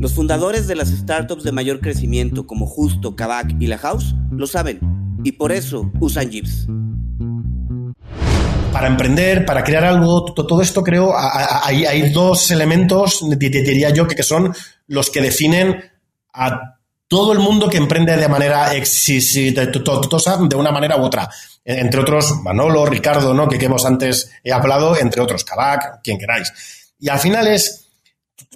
Los fundadores de las startups de mayor crecimiento como Justo, Kavak y La House lo saben y por eso usan Jeeps. Para emprender, para crear algo, todo esto creo, hay, dos elementos, diría yo, que son los que definen a todo el mundo que emprende de manera exitosa, de una manera u otra. Entre otros, Manolo, Ricardo, ¿no? que, hemos antes hablado, entre otros, Kavak, quien queráis. Y al final es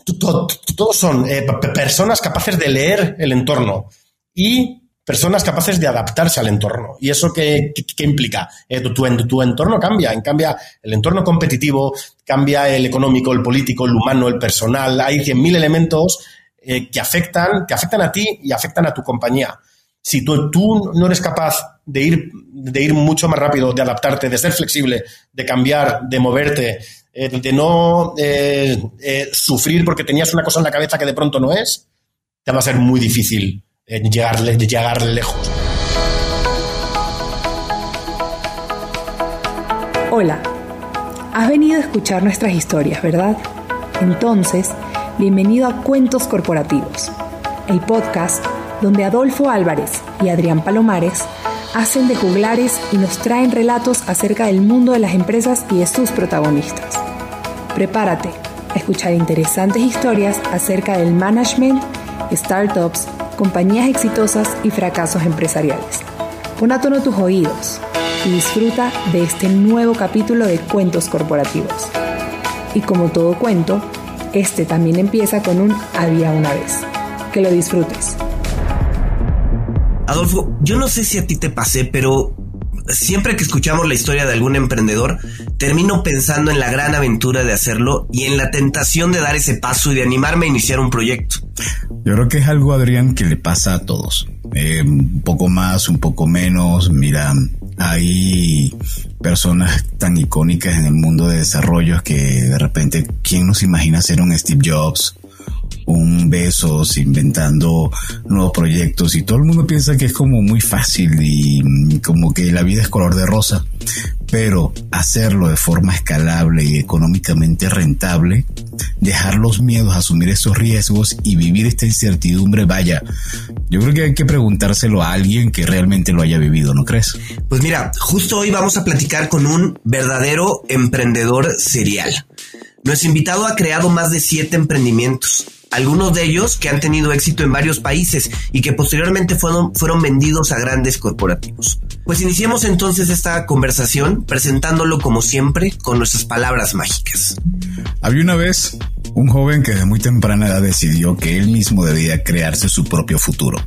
todos son eh, personas capaces de leer el entorno y personas capaces de adaptarse al entorno. ¿Y eso qué, implica? Eh, tu, tu, entorno cambia, cambia el entorno competitivo, cambia el económico, el político, el humano, el personal. Hay 100.000 elementos eh, que, afectan, que afectan a ti y afectan a tu compañía. Si tú, tú no eres capaz de ir, de ir mucho más rápido, de adaptarte, de ser flexible, de cambiar, de moverte, eh, de no eh, eh, sufrir porque tenías una cosa en la cabeza que de pronto no es, te va a ser muy difícil llegar, llegar lejos. Hola, has venido a escuchar nuestras historias, ¿verdad? Entonces, bienvenido a Cuentos Corporativos, el podcast donde Adolfo Álvarez y Adrián Palomares hacen de juglares y nos traen relatos acerca del mundo de las empresas y de sus protagonistas. Prepárate a escuchar interesantes historias acerca del management, startups, compañías exitosas y fracasos empresariales. Pon a tono tus oídos y disfruta de este nuevo capítulo de Cuentos Corporativos. Y como todo cuento, este también empieza con un había una vez. Que lo disfrutes. Adolfo, yo no sé si a ti te pasé, pero siempre que escuchamos la historia de algún emprendedor, termino pensando en la gran aventura de hacerlo y en la tentación de dar ese paso y de animarme a iniciar un proyecto. Yo creo que es algo, Adrián, que le pasa a todos. Eh, un poco más, un poco menos. Mira, hay personas tan icónicas en el mundo de desarrollo que de repente, ¿quién nos imagina ser un Steve Jobs? Un Besos inventando nuevos proyectos y todo el mundo piensa que es como muy fácil y como que la vida es color de rosa, pero hacerlo de forma escalable y económicamente rentable, dejar los miedos, asumir esos riesgos y vivir esta incertidumbre, vaya, yo creo que hay que preguntárselo a alguien que realmente lo haya vivido, ¿no crees? Pues mira, justo hoy vamos a platicar con un verdadero emprendedor serial. Nuestro invitado ha creado más de siete emprendimientos algunos de ellos que han tenido éxito en varios países y que posteriormente fueron, vendidos a grandes corporativos. Pues iniciemos entonces esta conversación presentándolo como siempre con nuestras palabras mágicas. Había una vez un joven que de muy temprana edad decidió que él mismo debía crearse su propio futuro.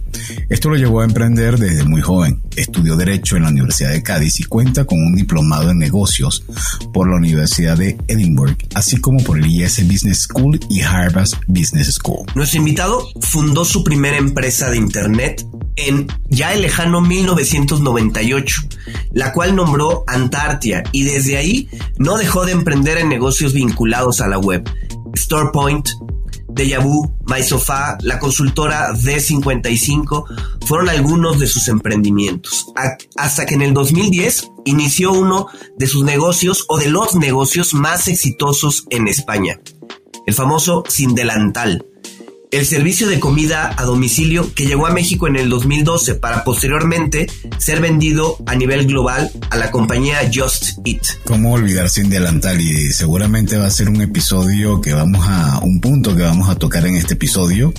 Esto lo llevó a emprender desde muy joven. Estudió Derecho en la Universidad de Cádiz y cuenta con un diplomado en negocios por la Universidad de Edinburgh, así como por el IS Business School y Harvard Business School. Nuestro invitado fundó su primera empresa de Internet en ya el lejano 1998, la cual nombró Antartia y desde ahí no dejó de emprender en negocios vinculados a la web. StorePoint, Deja Vu, MySofá, la consultora D55 fueron algunos de sus emprendimientos. hasta que en el 2010 inició uno de sus negocios o de los negocios más exitosos en España, el famoso Sin Delantal el servicio de comida a domicilio que llegó a México en el 2012 para posteriormente ser vendido a nivel global a la compañía Just Eat. ¿Cómo olvidar sin delantal? Y seguramente va a ser un episodio que vamos a, un punto que vamos a tocar en este episodio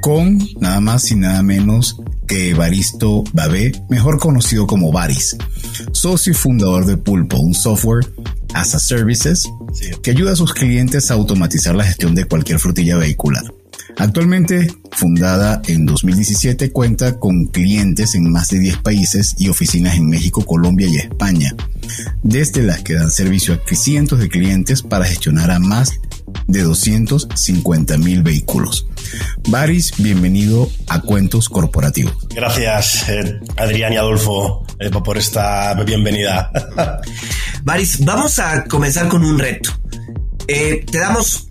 con nada más y nada menos que Baristo Babé, mejor conocido como Baris, socio y fundador de Pulpo, un software as a services que ayuda a sus clientes a automatizar la gestión de cualquier frutilla vehicular. Actualmente, fundada en 2017, cuenta con clientes en más de 10 países y oficinas en México, Colombia y España, desde las que dan servicio a cientos de clientes para gestionar a más de 250 mil vehículos. Baris, bienvenido a Cuentos Corporativos. Gracias, eh, Adrián y Adolfo, eh, por esta bienvenida. Baris, vamos a comenzar con un reto. Eh, te damos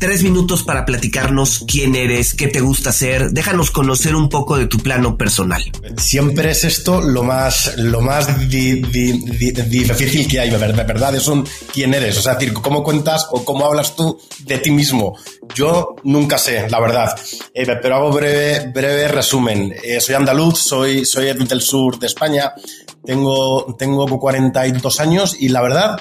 tres minutos para platicarnos quién eres, qué te gusta hacer. Déjanos conocer un poco de tu plano personal. Siempre es esto lo más, lo más difícil que hay, de verdad, es un quién eres. O sea, decir, cómo cuentas o cómo hablas tú de ti mismo. Yo nunca sé, la verdad. Eh, pero hago breve, breve resumen. Eh, soy andaluz, soy, soy del sur de España. Tengo, tengo 42 años y la verdad,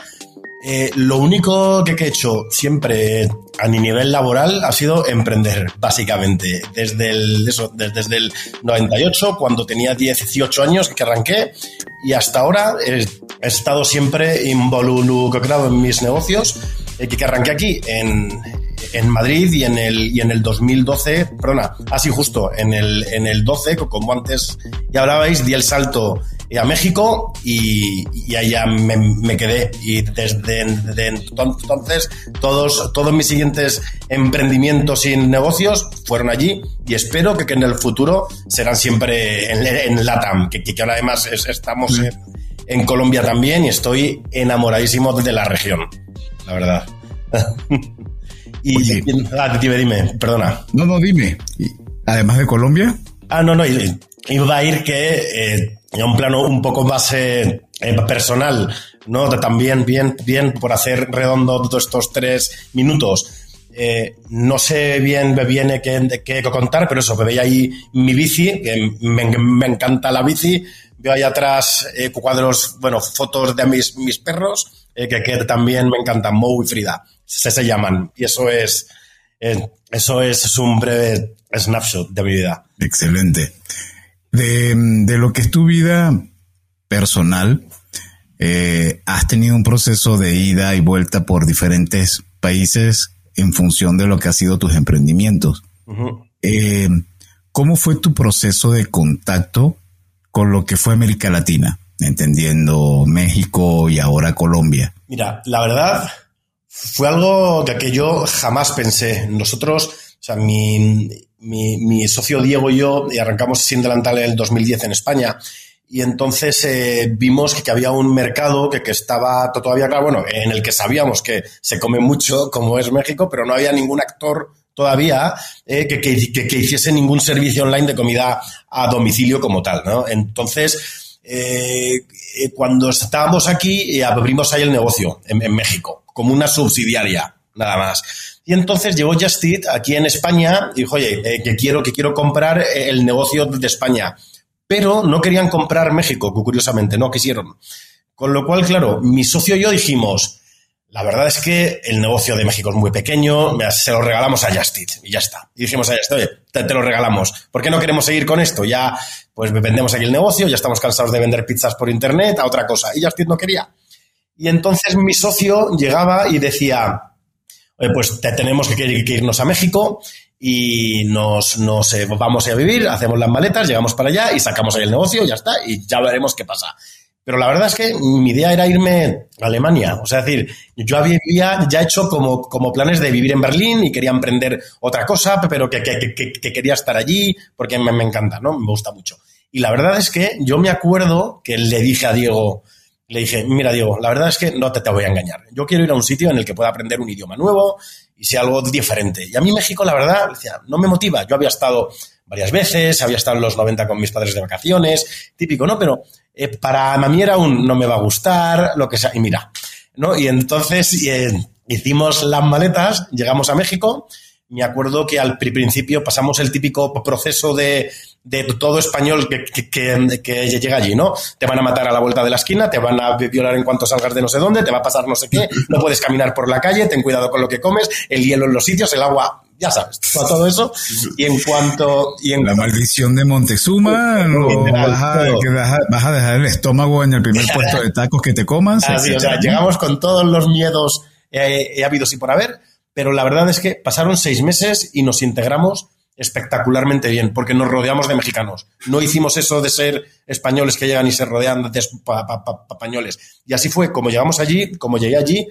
eh, lo único que he hecho siempre a mi nivel laboral ha sido emprender, básicamente. Desde el, eso, desde, el 98, cuando tenía 18 años que arranqué, y hasta ahora he, estado siempre involucrado en mis negocios, eh, que arranqué aquí en, en Madrid y en el, y en el 2012, perdona, así justo, en el, en el 12, como antes ya hablabais, di el salto a México y, y allá me, quedé. Y desde, entonces todos, todos mis siguientes emprendimientos y negocios fueron allí y espero que, en el futuro serán siempre en, LATAM, que, que, ahora además estamos en, en Colombia también y estoy enamoradísimo de la región, la verdad. Y, ah, dime, dime, perdona. No, no, dime. Además de Colombia. Ah, no, no, iba a ir que eh, un plano un poco más eh, eh, personal, ¿no? También, bien, bien, por hacer redondo todos estos tres minutos. no sé bien viene qué, qué, contar, pero eso, veía ahí mi bici, que me, encanta la bici. Veo ahí atrás cuadros, bueno, fotos de mis, mis perros, que, que, también me encantan, Mo y Frida se, se llaman. Y eso es, eh, eso es un breve snapshot de mi vida. Excelente. De, lo que es tu vida personal, eh, has tenido un proceso de ida y vuelta por diferentes países en función de lo que ha sido tus emprendimientos. Eh, ¿Cómo fue tu proceso de contacto con lo que fue América Latina? Entendiendo México y ahora Colombia. Mira, la verdad, fue algo que, yo jamás pensé. Nosotros, o sea, mi, mi, socio Diego y yo arrancamos sin delantal en el 2010 en España. Y entonces eh, vimos que, había un mercado que, estaba todavía claro, bueno, en el que sabíamos que se come mucho, como es México, pero no había ningún actor todavía eh, que, que, hiciese ningún servicio online de comida a domicilio como tal, ¿no? Entonces, eh, cuando estábamos aquí, abrimos ahí el negocio en México como una subsidiaria, nada más. Y entonces llegó Just aquí en España y dijo, oye, eh, que, quiero, que quiero comprar eh, el negocio de España. Pero no querían comprar México, curiosamente, no quisieron. Con lo cual, claro, mi socio y yo dijimos, la verdad es que el negocio de México es muy pequeño, se lo regalamos a Just y ya está. Y dijimos a Just oye, te, lo regalamos. ¿Por qué no queremos seguir con esto? Ya, pues vendemos aquí el negocio, ya estamos cansados de vender pizzas por internet, a otra cosa. Y Just no quería. Y entonces mi socio llegaba y decía, pues tenemos que, irnos a México y nos, eh, vamos a vivir, hacemos las maletas, llegamos para allá y sacamos ahí el negocio, ya está, y ya veremos qué pasa. Pero la verdad es que mi idea era irme a Alemania. O sea, es decir, yo había ya hecho como, planes de vivir en Berlín y quería emprender otra cosa, pero que, que, quería estar allí porque me, me, encanta, ¿no? Me gusta mucho. Y la verdad es que yo me acuerdo que le dije a Diego, le dije, mira Diego, la verdad es que no te, te voy a engañar. Yo quiero ir a un sitio en el que pueda aprender un idioma nuevo y sea algo diferente. Y a mí México, la verdad, decía, no me motiva. Yo había estado varias veces, había estado en los 90 con mis padres de vacaciones, típico, ¿no? Pero eh, para mí era un no me va a gustar, lo que sea, y mira, ¿no? Y entonces eh, hicimos las maletas, llegamos a México, me acuerdo que al principio pasamos el típico proceso de, de todo español que, que, que, llega allí, ¿no? Te van a matar a la vuelta de la esquina, te van a violar en cuanto salgas de no sé dónde, te va a pasar no sé qué, no puedes caminar por la calle, ten cuidado con lo que comes, el hielo en los sitios, el agua, ya sabes, todo eso. Y en cuanto... Y en la maldición de Montezuma, vas, a, vas, a, dejar el estómago en el primer puesto de tacos que te comas. Así, o sea, llegamos con todos los miedos eh, habidos y por haber pero la verdad es que pasaron seis meses y nos integramos espectacularmente bien, porque nos rodeamos de mexicanos. No hicimos eso de ser españoles que llegan y se rodean de españoles. Y así fue, como llegamos allí, como llegué allí,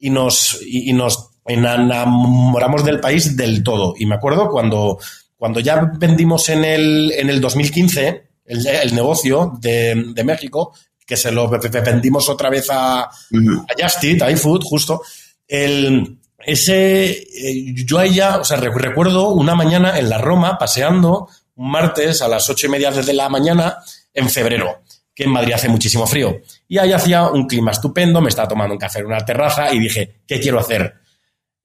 y nos, y, nos enamoramos del país del todo. Y me acuerdo cuando, cuando ya vendimos en el, en el 2015 el, el negocio de, de, México, que se lo vendimos otra vez a, a Justit, a iFood, justo, el ese, eh, yo a ella, o sea, recuerdo una mañana en la Roma paseando un martes a las ocho y media de la mañana en febrero, que en Madrid hace muchísimo frío. Y ahí hacía un clima estupendo, me estaba tomando un café en una terraza y dije, ¿qué quiero hacer?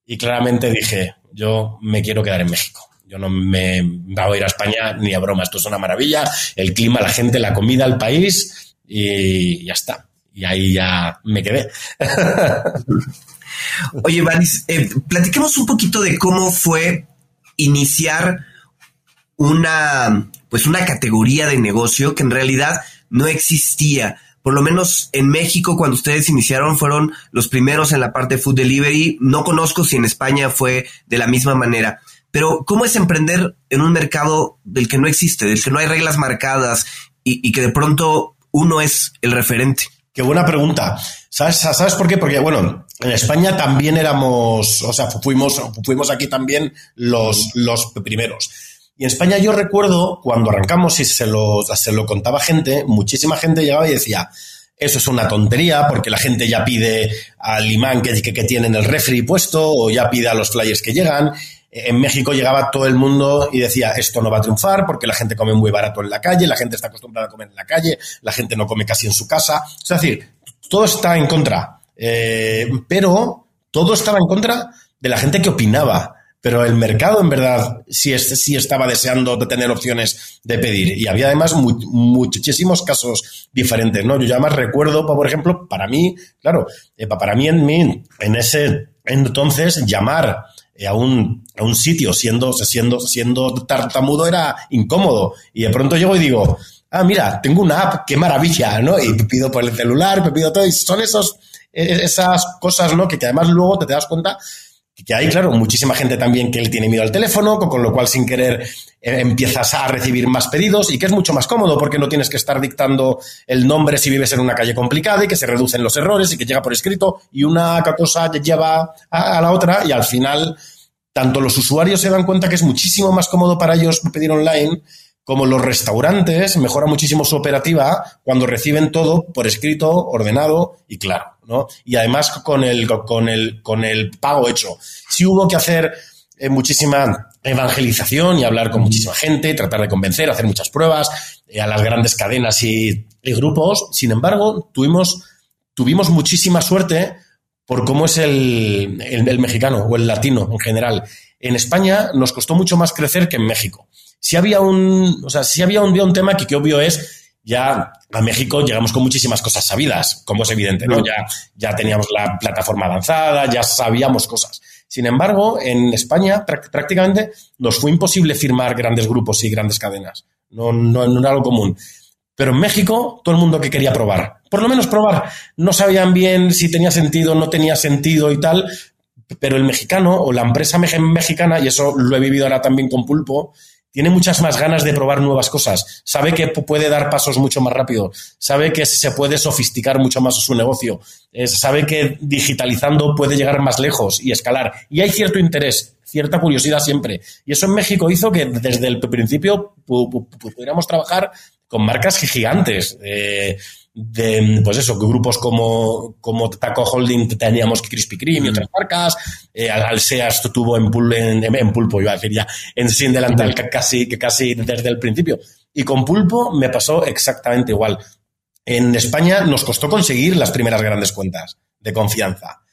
Y claramente dije, yo me quiero quedar en México. Yo no me voy a ir a España ni a broma. Esto es una maravilla. El clima, la gente, la comida, el país y ya está. Y ahí ya me quedé. Oye, Vanis, eh, platiquemos un poquito de cómo fue iniciar una, pues una categoría de negocio que en realidad no existía. Por lo menos en México, cuando ustedes iniciaron, fueron los primeros en la parte de food delivery. No conozco si en España fue de la misma manera. Pero, ¿cómo es emprender en un mercado del que no existe, del que no hay reglas marcadas y, que de pronto uno es el referente? Qué buena pregunta. ¿Sabes, ¿Sabes por qué? Porque, bueno, en España también éramos, o sea, fuimos, fuimos aquí también los, los primeros. Y en España yo recuerdo cuando arrancamos y se lo, se lo contaba gente, muchísima gente llegaba y decía, eso es una tontería porque la gente ya pide al imán que, que, que tiene en el refri puesto o ya pide a los flyers que llegan. En México llegaba todo el mundo y decía, esto no va a triunfar porque la gente come muy barato en la calle, la gente está acostumbrada a comer en la calle, la gente no come casi en su casa. Es decir, todo está en contra. Eh, pero todo estaba en contra de la gente que opinaba. Pero el mercado, en verdad, sí, sí estaba deseando de tener opciones de pedir. Y había además muchísimos casos diferentes, ¿no? Yo ya más recuerdo, por ejemplo, para mí, claro, eh, para mí en, ese entonces, llamar eh, a un, a un sitio siendo, siendo, siendo tartamudo era incómodo. Y de pronto llego y digo, ah, mira, tengo una app, qué maravilla, ¿no? Y pido por el celular, me pido todo, y son esos esas cosas, ¿no? Que, además luego te, das cuenta que hay, claro, muchísima gente también que le tiene miedo al teléfono, con lo cual sin querer eh, empiezas a recibir más pedidos y que es mucho más cómodo porque no tienes que estar dictando el nombre si vives en una calle complicada y que se reducen los errores y que llega por escrito y una cosa lleva a, a la otra y al final tanto los usuarios se dan cuenta que es muchísimo más cómodo para ellos pedir online como los restaurantes, mejora muchísimo su operativa cuando reciben todo por escrito, ordenado y claro, ¿no? Y además con el, con el, con el pago hecho. Si hubo que hacer eh, muchísima evangelización y hablar con muchísima gente, tratar de convencer, hacer muchas pruebas eh, a las grandes cadenas y, grupos. Sin embargo, tuvimos, tuvimos muchísima suerte por cómo es el, el mexicano o el latino en general. En España nos costó mucho más crecer que en México si había un, o sea, si había un, un tema que, que obvio es ya a México llegamos con muchísimas cosas sabidas, como es evidente, ¿no? Ya, ya teníamos la plataforma avanzada, ya sabíamos cosas. Sin embargo, en España prácticamente nos fue imposible firmar grandes grupos y grandes cadenas. No, no, no era algo común. Pero en México, todo el mundo que quería probar, por lo menos probar, no sabían bien si tenía sentido, no tenía sentido y tal, pero el mexicano o la empresa mexicana, y eso lo he vivido ahora también con Pulpo, tiene muchas más ganas de probar nuevas cosas, sabe que puede dar pasos mucho más rápido, sabe que se puede sofisticar mucho más su negocio, sabe que digitalizando puede llegar más lejos y escalar. Y hay cierto interés, cierta curiosidad siempre. Y eso en México hizo que desde el principio pudiéramos trabajar con marcas gigantes. Eh, de, pues eso, grupos como, como Taco Holding teníamos Krispy Kreme y otras marcas, eh, Alseas tuvo en, en, Pulpo, iba a decir ya, en Sin Delantal casi, casi desde el principio. Y con Pulpo me pasó exactamente igual. En España nos costó conseguir las primeras grandes cuentas de confianza.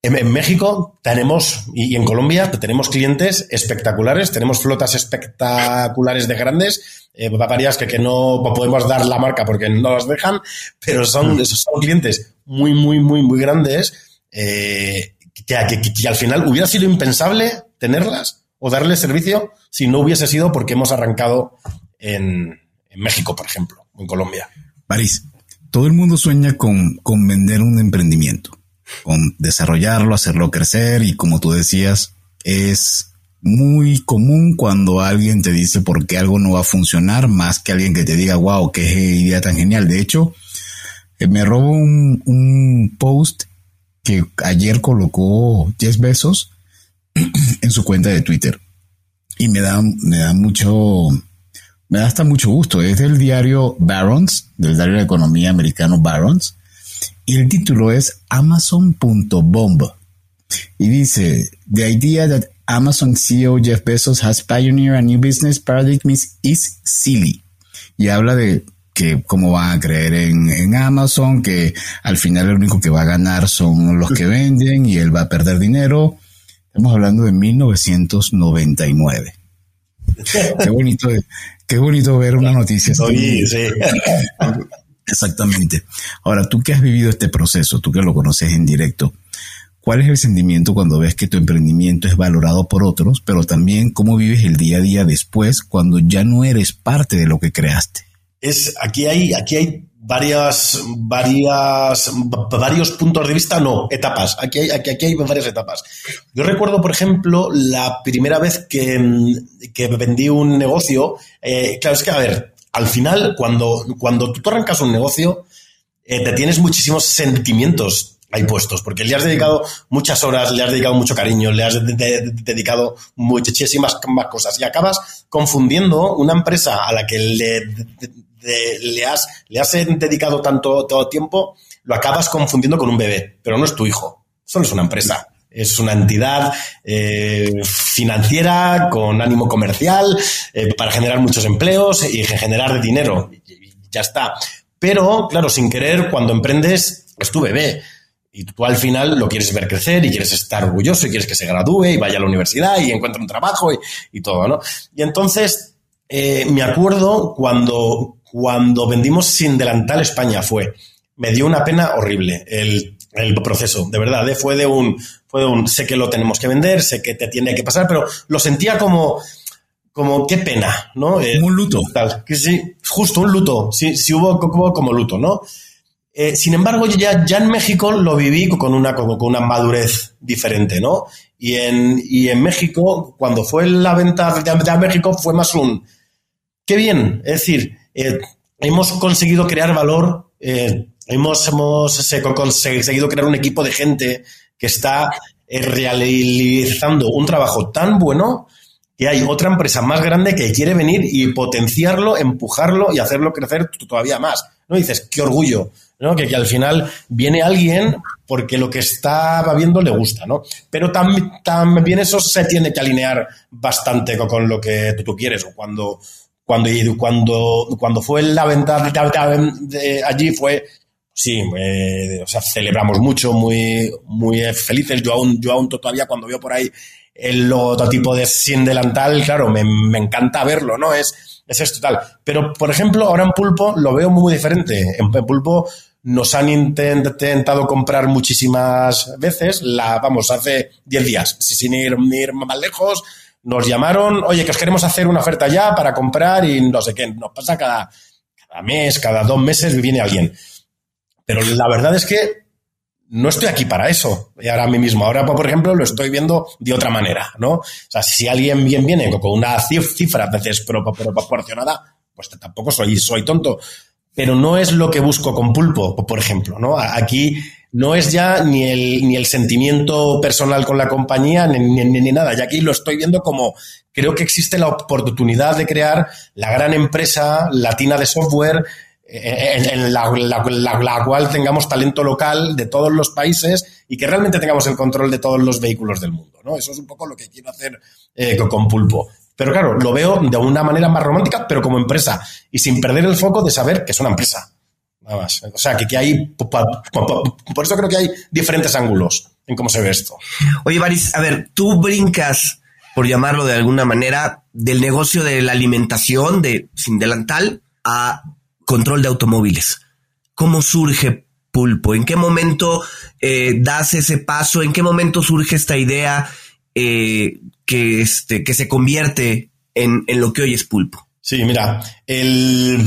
En, México tenemos, y en Colombia tenemos clientes espectaculares, tenemos flotas espectaculares de grandes, eh, varias que, que, no podemos dar la marca porque no las dejan, pero son, mm. son clientes muy, muy, muy, muy grandes eh, que, al final hubiera sido impensable tenerlas o darles servicio si no hubiese sido porque hemos arrancado en, en México, por ejemplo, o en Colombia. París, todo el mundo sueña con, con vender un emprendimiento con desarrollarlo, hacerlo crecer y como tú decías, es muy común cuando alguien te dice por qué algo no va a funcionar más que alguien que te diga, wow, qué idea tan genial. De hecho, eh, me robo un, post que ayer colocó 10 besos en su cuenta de Twitter y me da, me da mucho, me da hasta mucho gusto. Es del diario Barons, del diario de economía americano Barons y el título es Amazon.bomb. Y dice, The idea that Amazon CEO Jeff Bezos has pioneered a new business paradigm is silly. Y habla de que cómo van a creer en, en, Amazon, que al final lo único que va a ganar son los que venden y él va a perder dinero. Estamos hablando de 1999. qué bonito, qué bonito ver una noticia. Sí, sí. Exactamente. Ahora, tú que has vivido este proceso, tú que lo conoces en directo, ¿cuál es el sentimiento cuando ves que tu emprendimiento es valorado por otros, pero también cómo vives el día a día después cuando ya no eres parte de lo que creaste? Es, aquí hay, aquí hay varias, varias, varios puntos de vista, no, etapas. Aquí hay, aquí, aquí hay varias etapas. Yo recuerdo, por ejemplo, la primera vez que, vendí un negocio. Eh, claro, es que, a ver, al final, cuando, cuando tú arrancas un negocio, eh, te tienes muchísimos sentimientos ahí puestos, porque le has dedicado muchas horas, le has dedicado mucho cariño, le has dedicado muchísimas cosas y acabas confundiendo una empresa a la que le, le, has, le has dedicado tanto todo tiempo, lo acabas confundiendo con un bebé, pero no es tu hijo, solo es una empresa. Es una entidad eh, financiera con ánimo comercial eh, para generar muchos empleos y generar dinero. Y ya está. Pero, claro, sin querer, cuando emprendes, es tu bebé. Y tú al final lo quieres ver crecer y quieres estar orgulloso y quieres que se gradúe y vaya a la universidad y encuentre un trabajo y, todo, ¿no? Y entonces, eh, me acuerdo cuando, cuando vendimos Sin Delantal España fue, me dio una pena horrible el, el proceso, de verdad, fue de un, fue un, sé que lo tenemos que vender, sé que te tiene que pasar, pero lo sentía como, como qué pena, ¿no? Eh, un luto. Tal, que sí, justo un luto, sí, sí hubo como, luto, ¿no? Eh, sin embargo, ya, ya en México lo viví con una, con una madurez diferente, ¿no? Y en, y en México, cuando fue la venta de, México, fue más un, qué bien, es decir, eh, hemos conseguido crear valor, hemos, hemos conseguido crear un equipo de gente que está eh, realizando un trabajo tan bueno que hay otra empresa más grande que quiere venir y potenciarlo, empujarlo y hacerlo crecer todavía más. ¿No? dices, qué orgullo, ¿no? Que, al final viene alguien porque lo que está viendo le gusta, ¿no? Pero también eso se tiene que alinear bastante con, lo que tú, quieres. O cuando, cuando, cuando, cuando fue la venta de allí fue sí, eh, o sea, celebramos mucho, muy, muy felices. Yo aún, yo aún todavía cuando veo por ahí el logotipo de Sin Delantal, claro, me, encanta verlo, ¿no? Es, es esto tal. Pero, por ejemplo, ahora en Pulpo lo veo muy diferente. En, Pulpo nos han intentado comprar muchísimas veces, la, vamos, hace 10 días, sin ir, ir más lejos, nos llamaron, oye, que os queremos hacer una oferta ya para comprar y no sé qué, nos pasa cada, cada mes, cada dos meses viene alguien. Pero la verdad es que no estoy aquí para eso. Y ahora mismo, ahora por ejemplo, lo estoy viendo de otra manera, ¿no? O sea, si alguien bien viene con una cifra a veces proporcionada, pues tampoco soy, soy tonto. Pero no es lo que busco con pulpo, por ejemplo, ¿no? Aquí, no es ya ni el, ni el sentimiento personal con la compañía ni, ni, nada. Y aquí lo estoy viendo como creo que existe la oportunidad de crear la gran empresa latina de software en, la, la, cual tengamos talento local de todos los países y que realmente tengamos el control de todos los vehículos del mundo. ¿no? Eso es un poco lo que quiero hacer eh, con Pulpo. Pero claro, lo veo de una manera más romántica, pero como empresa y sin perder el foco de saber que es una empresa. Nada más. O sea, que, que hay. Por eso creo que hay diferentes ángulos en cómo se ve esto. Oye, Baris, a ver, tú brincas, por llamarlo de alguna manera, del negocio de la alimentación de sin delantal a control de automóviles. ¿Cómo surge Pulpo? ¿En qué momento eh, das ese paso? ¿En qué momento surge esta idea eh, que, este, que se convierte en, en, lo que hoy es Pulpo? Sí, mira, el,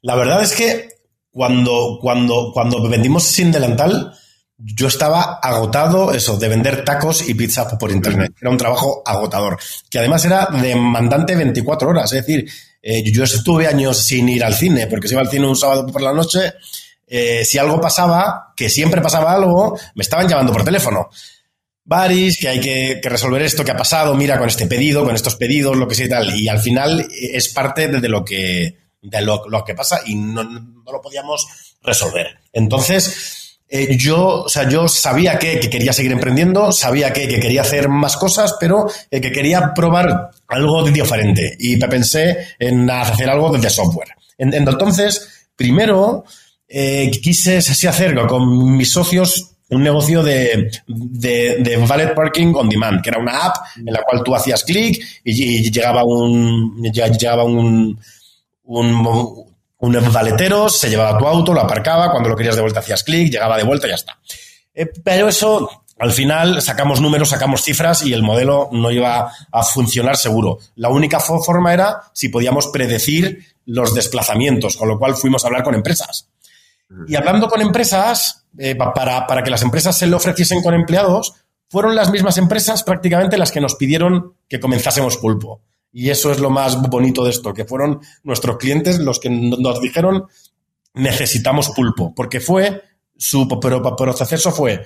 la verdad es que cuando, cuando, cuando vendimos sin delantal, yo estaba agotado eso, de vender tacos y pizza por internet. Era un trabajo agotador, que además era demandante 24 horas. Es decir, eh, yo estuve años sin ir al cine, porque si iba al cine un sábado por la noche, eh, si algo pasaba, que siempre pasaba algo, me estaban llamando por teléfono. Baris, que hay que, resolver esto que ha pasado, mira con este pedido, con estos pedidos, lo que sea y tal. Y al final eh, es parte de lo que, de lo, que pasa y no, lo podíamos resolver. Entonces, eh, yo, o sea, yo sabía que, quería seguir emprendiendo, sabía que, quería hacer más cosas, pero eh, que quería probar algo diferente y pensé en hacer algo de software. Entonces, primero, eh, quise así hacer con mis socios un negocio de, de, valet parking on demand, que era una app en la cual tú hacías clic y, llegaba un llegaba un, un valetero, se llevaba tu auto, lo aparcaba, cuando lo querías de vuelta hacías clic, llegaba de vuelta y ya está. Eh, pero eso, al final, sacamos números, sacamos cifras y el modelo no iba a funcionar seguro. La única forma era si podíamos predecir los desplazamientos, con lo cual fuimos a hablar con empresas. Y hablando con empresas, eh, para, para que las empresas se lo ofreciesen con empleados, fueron las mismas empresas prácticamente las que nos pidieron que comenzásemos pulpo. Y eso es lo más bonito de esto, que fueron nuestros clientes los que nos dijeron necesitamos pulpo, porque fue su proceso fue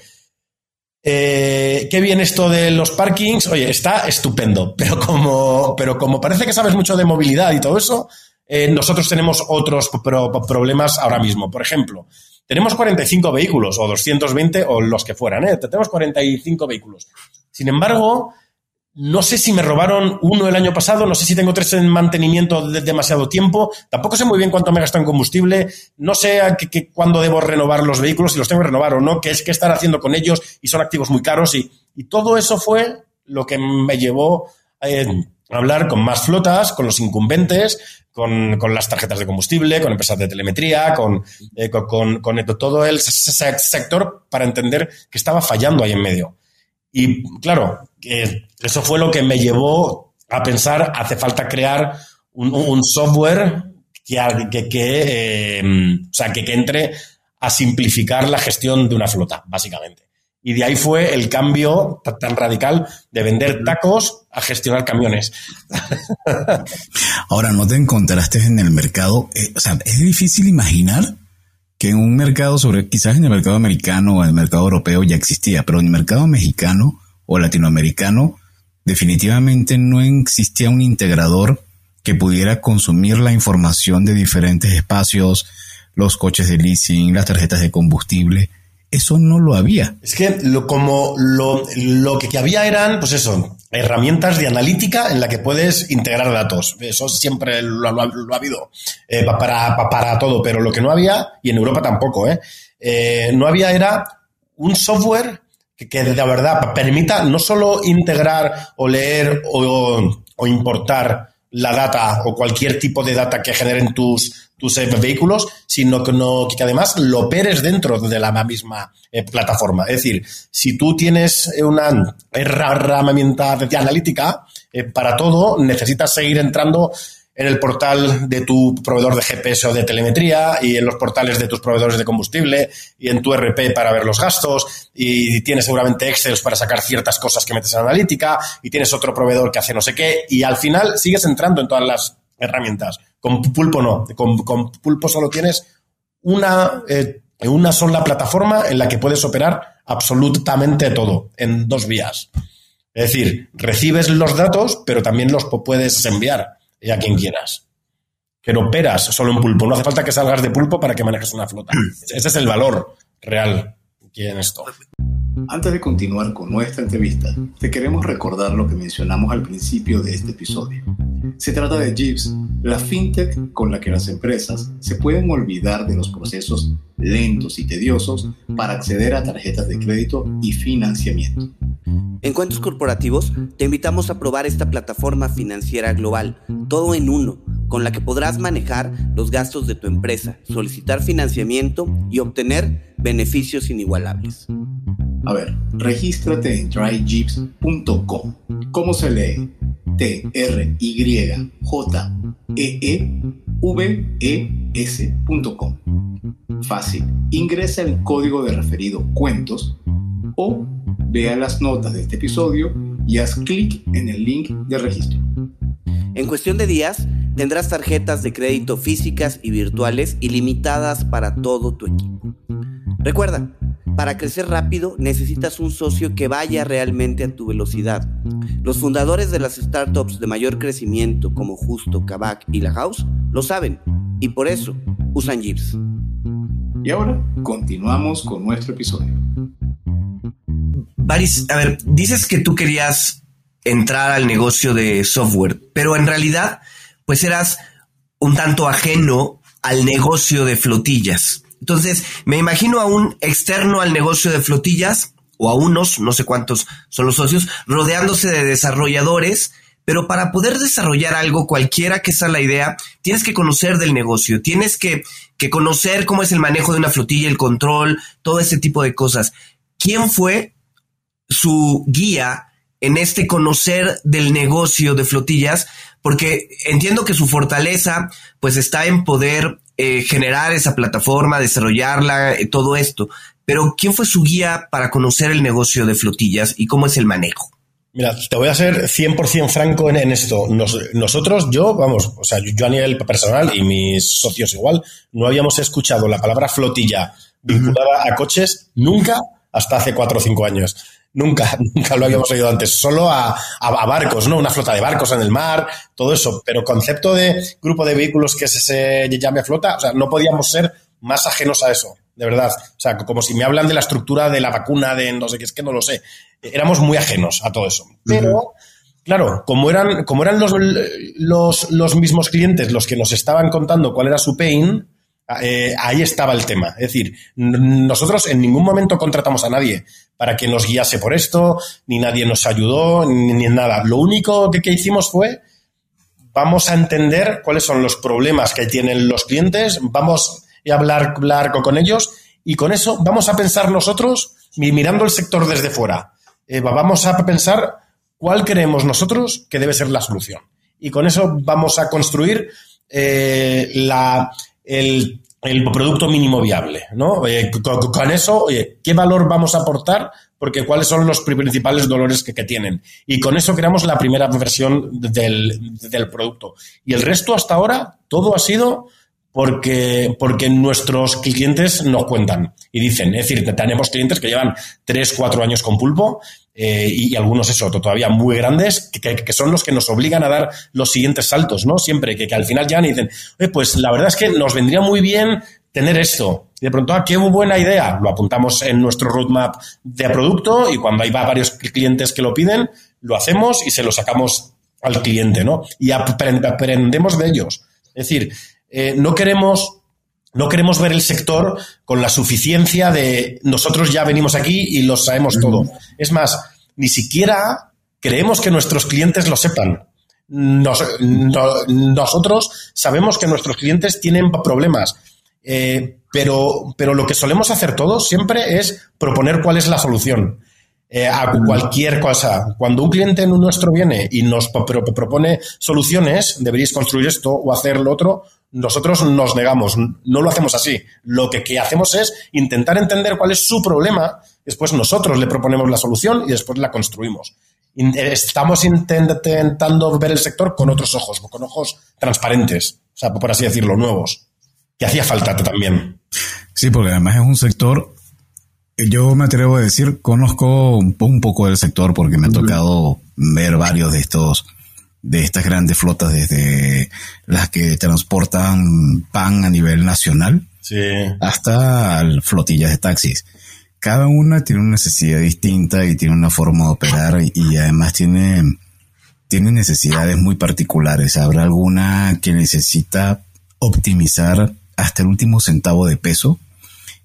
eh, qué bien esto de los parkings, oye, está estupendo, pero como, pero como parece que sabes mucho de movilidad y todo eso, eh, nosotros tenemos otros problemas ahora mismo. Por ejemplo, tenemos 45 vehículos o 220 o los que fueran, ¿eh? tenemos 45 vehículos. Sin embargo, no sé si me robaron uno el año pasado, no sé si tengo tres en mantenimiento de demasiado tiempo, tampoco sé muy bien cuánto me gasto en combustible, no sé cuándo debo renovar los vehículos, si los tengo que renovar o no, qué es qué estar haciendo con ellos y son activos muy caros y, todo eso fue lo que me llevó eh, a hablar con más flotas, con los incumbentes, con, las tarjetas de combustible, con empresas de telemetría, con, eh, con todo el sector para entender que estaba fallando ahí en medio. Y claro, eso fue lo que me llevó a pensar, hace falta crear un, software que, que, eh, o sea, que, entre a simplificar la gestión de una flota, básicamente. Y de ahí fue el cambio tan radical de vender tacos a gestionar camiones. Ahora, ¿no te encontraste en el mercado? Eh, o sea, es difícil imaginar que en un mercado sobre, quizás en el mercado americano o en el mercado europeo ya existía, pero en el mercado mexicano o latinoamericano definitivamente no existía un integrador que pudiera consumir la información de diferentes espacios, los coches de leasing, las tarjetas de combustible. Eso no lo había. Es que lo, como lo, lo que había eran, pues eso, herramientas de analítica en la que puedes integrar datos. Eso siempre lo, ha habido eh, para, para, todo, pero lo que no había, y en Europa tampoco, eh, eh no había era un software que, que, de verdad permita no solo integrar o leer o, o importar la data o cualquier tipo de data que generen tus, tus eh, vehículos, sino que, no, que además lo operes dentro de la misma eh, plataforma. Es decir, si tú tienes una herramienta de analítica, eh, para todo necesitas seguir entrando en el portal de tu proveedor de GPS o de telemetría y en los portales de tus proveedores de combustible y en tu RP para ver los gastos y tienes seguramente Excel para sacar ciertas cosas que metes en analítica y tienes otro proveedor que hace no sé qué y al final sigues entrando en todas las herramientas. Con Pulpo no. Con, Pulpo solo tienes una, eh, una sola plataforma en la que puedes operar absolutamente todo, en dos vías. Es decir, recibes los datos, pero también los puedes enviar a quien quieras. Que no operas solo en pulpo. No hace falta que salgas de pulpo para que manejes una flota. Ese es el valor real que en esto. Antes de continuar con nuestra entrevista, te queremos recordar lo que mencionamos al principio de este episodio. Se trata de Jeeves, la fintech con la que las empresas se pueden olvidar de los procesos lentos y tediosos para acceder a tarjetas de crédito y financiamiento. En Cuentos Corporativos te invitamos a probar esta plataforma financiera global, todo en uno, con la que podrás manejar los gastos de tu empresa, solicitar financiamiento y obtener beneficios inigualables. A ver, regístrate en tryjeeps.com. ¿Cómo se lee? T-R-Y-J-E-E-V-E-S.com. Fácil. Ingresa el código de referido cuentos o vea las notas de este episodio y haz clic en el link de registro. En cuestión de días, tendrás tarjetas de crédito físicas y virtuales ilimitadas para todo tu equipo. Recuerda, para crecer rápido necesitas un socio que vaya realmente a tu velocidad. Los fundadores de las startups de mayor crecimiento como Justo, Kavak y La House lo saben y por eso usan Jeeps. Y ahora continuamos con nuestro episodio. Baris, a ver, dices que tú querías entrar al negocio de software, pero en realidad, pues eras un tanto ajeno al negocio de flotillas. Entonces, me imagino a un externo al negocio de flotillas, o a unos, no sé cuántos son los socios, rodeándose de desarrolladores, pero para poder desarrollar algo, cualquiera que sea la idea, tienes que conocer del negocio, tienes que, que conocer cómo es el manejo de una flotilla, el control, todo ese tipo de cosas. ¿Quién fue su guía en este conocer del negocio de flotillas? Porque entiendo que su fortaleza pues está en poder eh, generar esa plataforma, desarrollarla, eh, todo esto. Pero ¿quién fue su guía para conocer el negocio de flotillas y cómo es el manejo? Mira, te voy a ser 100% franco en, esto. nosotros, yo, vamos, o sea, yo a nivel personal y mis socios igual, no habíamos escuchado la palabra flotilla vinculada a coches nunca hasta hace cuatro o cinco años. Nunca, nunca lo habíamos oído antes, solo a, barcos, ¿no? Una flota de barcos en el mar, todo eso. Pero concepto de grupo de vehículos que se, se llame flota, o sea, no podíamos ser más ajenos a eso, de verdad. O sea, como si me hablan de la estructura de la vacuna, de no sé qué, es que no lo sé. Éramos muy ajenos a todo eso. Pero, claro, como eran, como eran los, los, los mismos clientes los que nos estaban contando cuál era su pain, eh, ahí estaba el tema. Es decir, nosotros en ningún momento contratamos a nadie para que nos guiase por esto, ni nadie nos ayudó, ni, nada. Lo único que, hicimos fue, vamos a entender cuáles son los problemas que tienen los clientes, vamos a hablar, hablar con ellos y con eso vamos a pensar nosotros, mirando el sector desde fuera, eh, vamos a pensar cuál creemos nosotros que debe ser la solución. Y con eso vamos a construir eh, la, el, producto mínimo viable, ¿no? Eh, con, eso, oye, ¿qué valor vamos a aportar? Porque cuáles son los principales dolores que, tienen. Y con eso creamos la primera versión del, del, producto. Y el resto hasta ahora, todo ha sido porque, porque nuestros clientes nos cuentan y dicen, es decir, tenemos clientes que llevan 3, 4 años con pulpo eh, y, algunos eso, todavía muy grandes, que, son los que nos obligan a dar los siguientes saltos, ¿no? Siempre, que, al final ya y dicen, pues la verdad es que nos vendría muy bien tener esto. Y de pronto, ah, qué buena idea. Lo apuntamos en nuestro roadmap de producto y cuando hay varios clientes que lo piden, lo hacemos y se lo sacamos al cliente, ¿no? Y aprendemos de ellos. Es decir, eh, no queremos no queremos ver el sector con la suficiencia de nosotros ya venimos aquí y lo sabemos todo. Es más, ni siquiera creemos que nuestros clientes lo sepan. nosotros sabemos que nuestros clientes tienen problemas, eh, pero, pero lo que solemos hacer todos siempre es proponer cuál es la solución. Eh, a cualquier cosa. Cuando un cliente nuestro viene y nos propone soluciones, deberíais construir esto o hacer lo otro, nosotros nos negamos, no lo hacemos así. Lo que, hacemos es intentar entender cuál es su problema, después nosotros le proponemos la solución y después la construimos. Estamos intentando ver el sector con otros ojos, con ojos transparentes, o sea, por así decirlo, nuevos, que hacía falta también. Sí, porque además es un sector, yo me atrevo a decir, conozco un, poco del sector porque me ha tocado ver varios de estos, de estas grandes flotas desde las que transportan pan a nivel nacional hasta flotillas de taxis. Cada una tiene una necesidad distinta y tiene una forma de operar y además tiene, tiene necesidades muy particulares. Habrá alguna que necesita optimizar hasta el último centavo de peso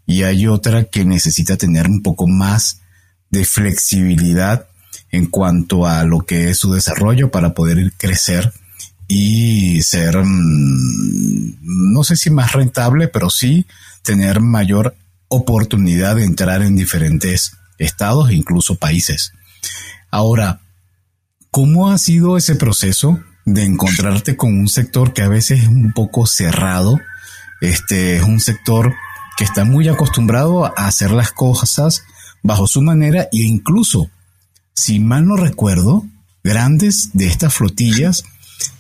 y hay otra que necesita tener un poco más de flexibilidad en cuanto a lo que es su desarrollo para poder crecer y ser, mm, no sé si más rentable, pero sí tener mayor oportunidad de entrar en diferentes estados incluso países. Ahora, ¿cómo ha sido ese proceso de encontrarte con un sector que a veces es un poco cerrado? Este es un sector que está muy acostumbrado a hacer las cosas bajo su manera e incluso, si mal no recuerdo, grandes de estas flotillas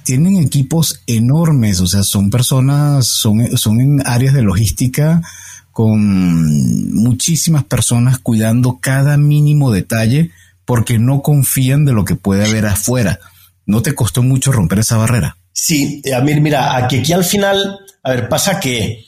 tienen equipos enormes, o sea, son personas, son, son en áreas de logística con muchísimas personas cuidando cada mínimo detalle porque no confían de lo que puede haber afuera. ¿No te costó mucho romper esa barrera? Sí, a mí, mira, aquí, aquí al final, a ver, pasa que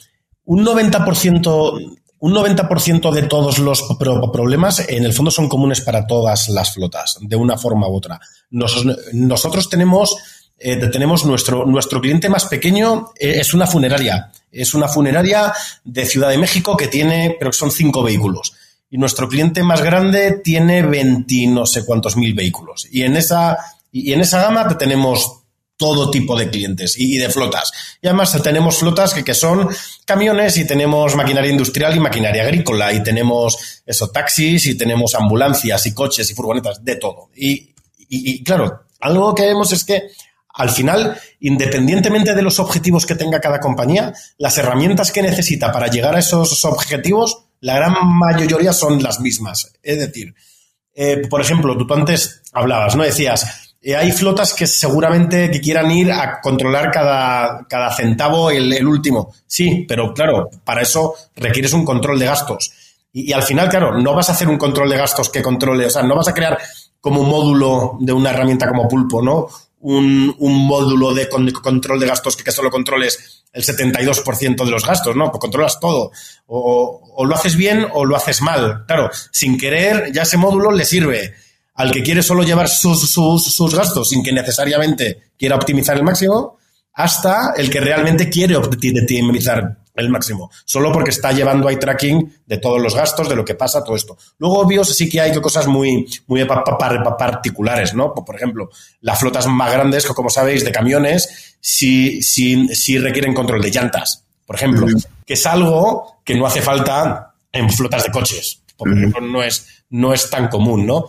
un 90%, un 90 de todos los problemas en el fondo son comunes para todas las flotas, de una forma u otra. nosotros tenemos, eh, tenemos nuestro, nuestro cliente más pequeño, eh, es una funeraria. Es una funeraria de Ciudad de México que tiene, pero son cinco vehículos. Y nuestro cliente más grande tiene 20 no sé cuántos mil vehículos. Y en esa, y en esa gama tenemos todo tipo de clientes y, de flotas. Y además tenemos flotas que, son camiones y tenemos maquinaria industrial y maquinaria agrícola y tenemos eso, taxis y tenemos ambulancias y coches y furgonetas, de todo. Y, y, claro, algo que vemos es que al final, independientemente de los objetivos que tenga cada compañía, las herramientas que necesita para llegar a esos objetivos, la gran mayoría son las mismas. Es decir, eh, por ejemplo, tú antes hablabas, ¿no? Decías, eh, hay flotas que seguramente que quieran ir a controlar cada, cada centavo el, último. Sí, pero claro, para eso requieres un control de gastos. Y, al final, claro, no vas a hacer un control de gastos que controle, o sea, no vas a crear como un módulo de una herramienta como Pulpo, ¿no? Un, módulo de, control de gastos que, que, solo controles el 72% de los gastos, ¿no? Pues controlas todo. O, o, lo haces bien o lo haces mal. Claro, sin querer, ya ese módulo le sirve al que quiere solo llevar sus, sus, gastos sin que necesariamente quiera optimizar el máximo, hasta el que realmente quiere optimizar el máximo, solo porque está llevando ahí tracking de todos los gastos, de lo que pasa, todo esto. Luego, obvio, sí que hay cosas muy, muy particulares, ¿no? Por ejemplo, las flotas más grandes, como sabéis, de camiones, sí, sí, sí requieren control de llantas, por ejemplo, que es algo que no hace falta en flotas de coches. Por ejemplo, no es, no es tan común, ¿no?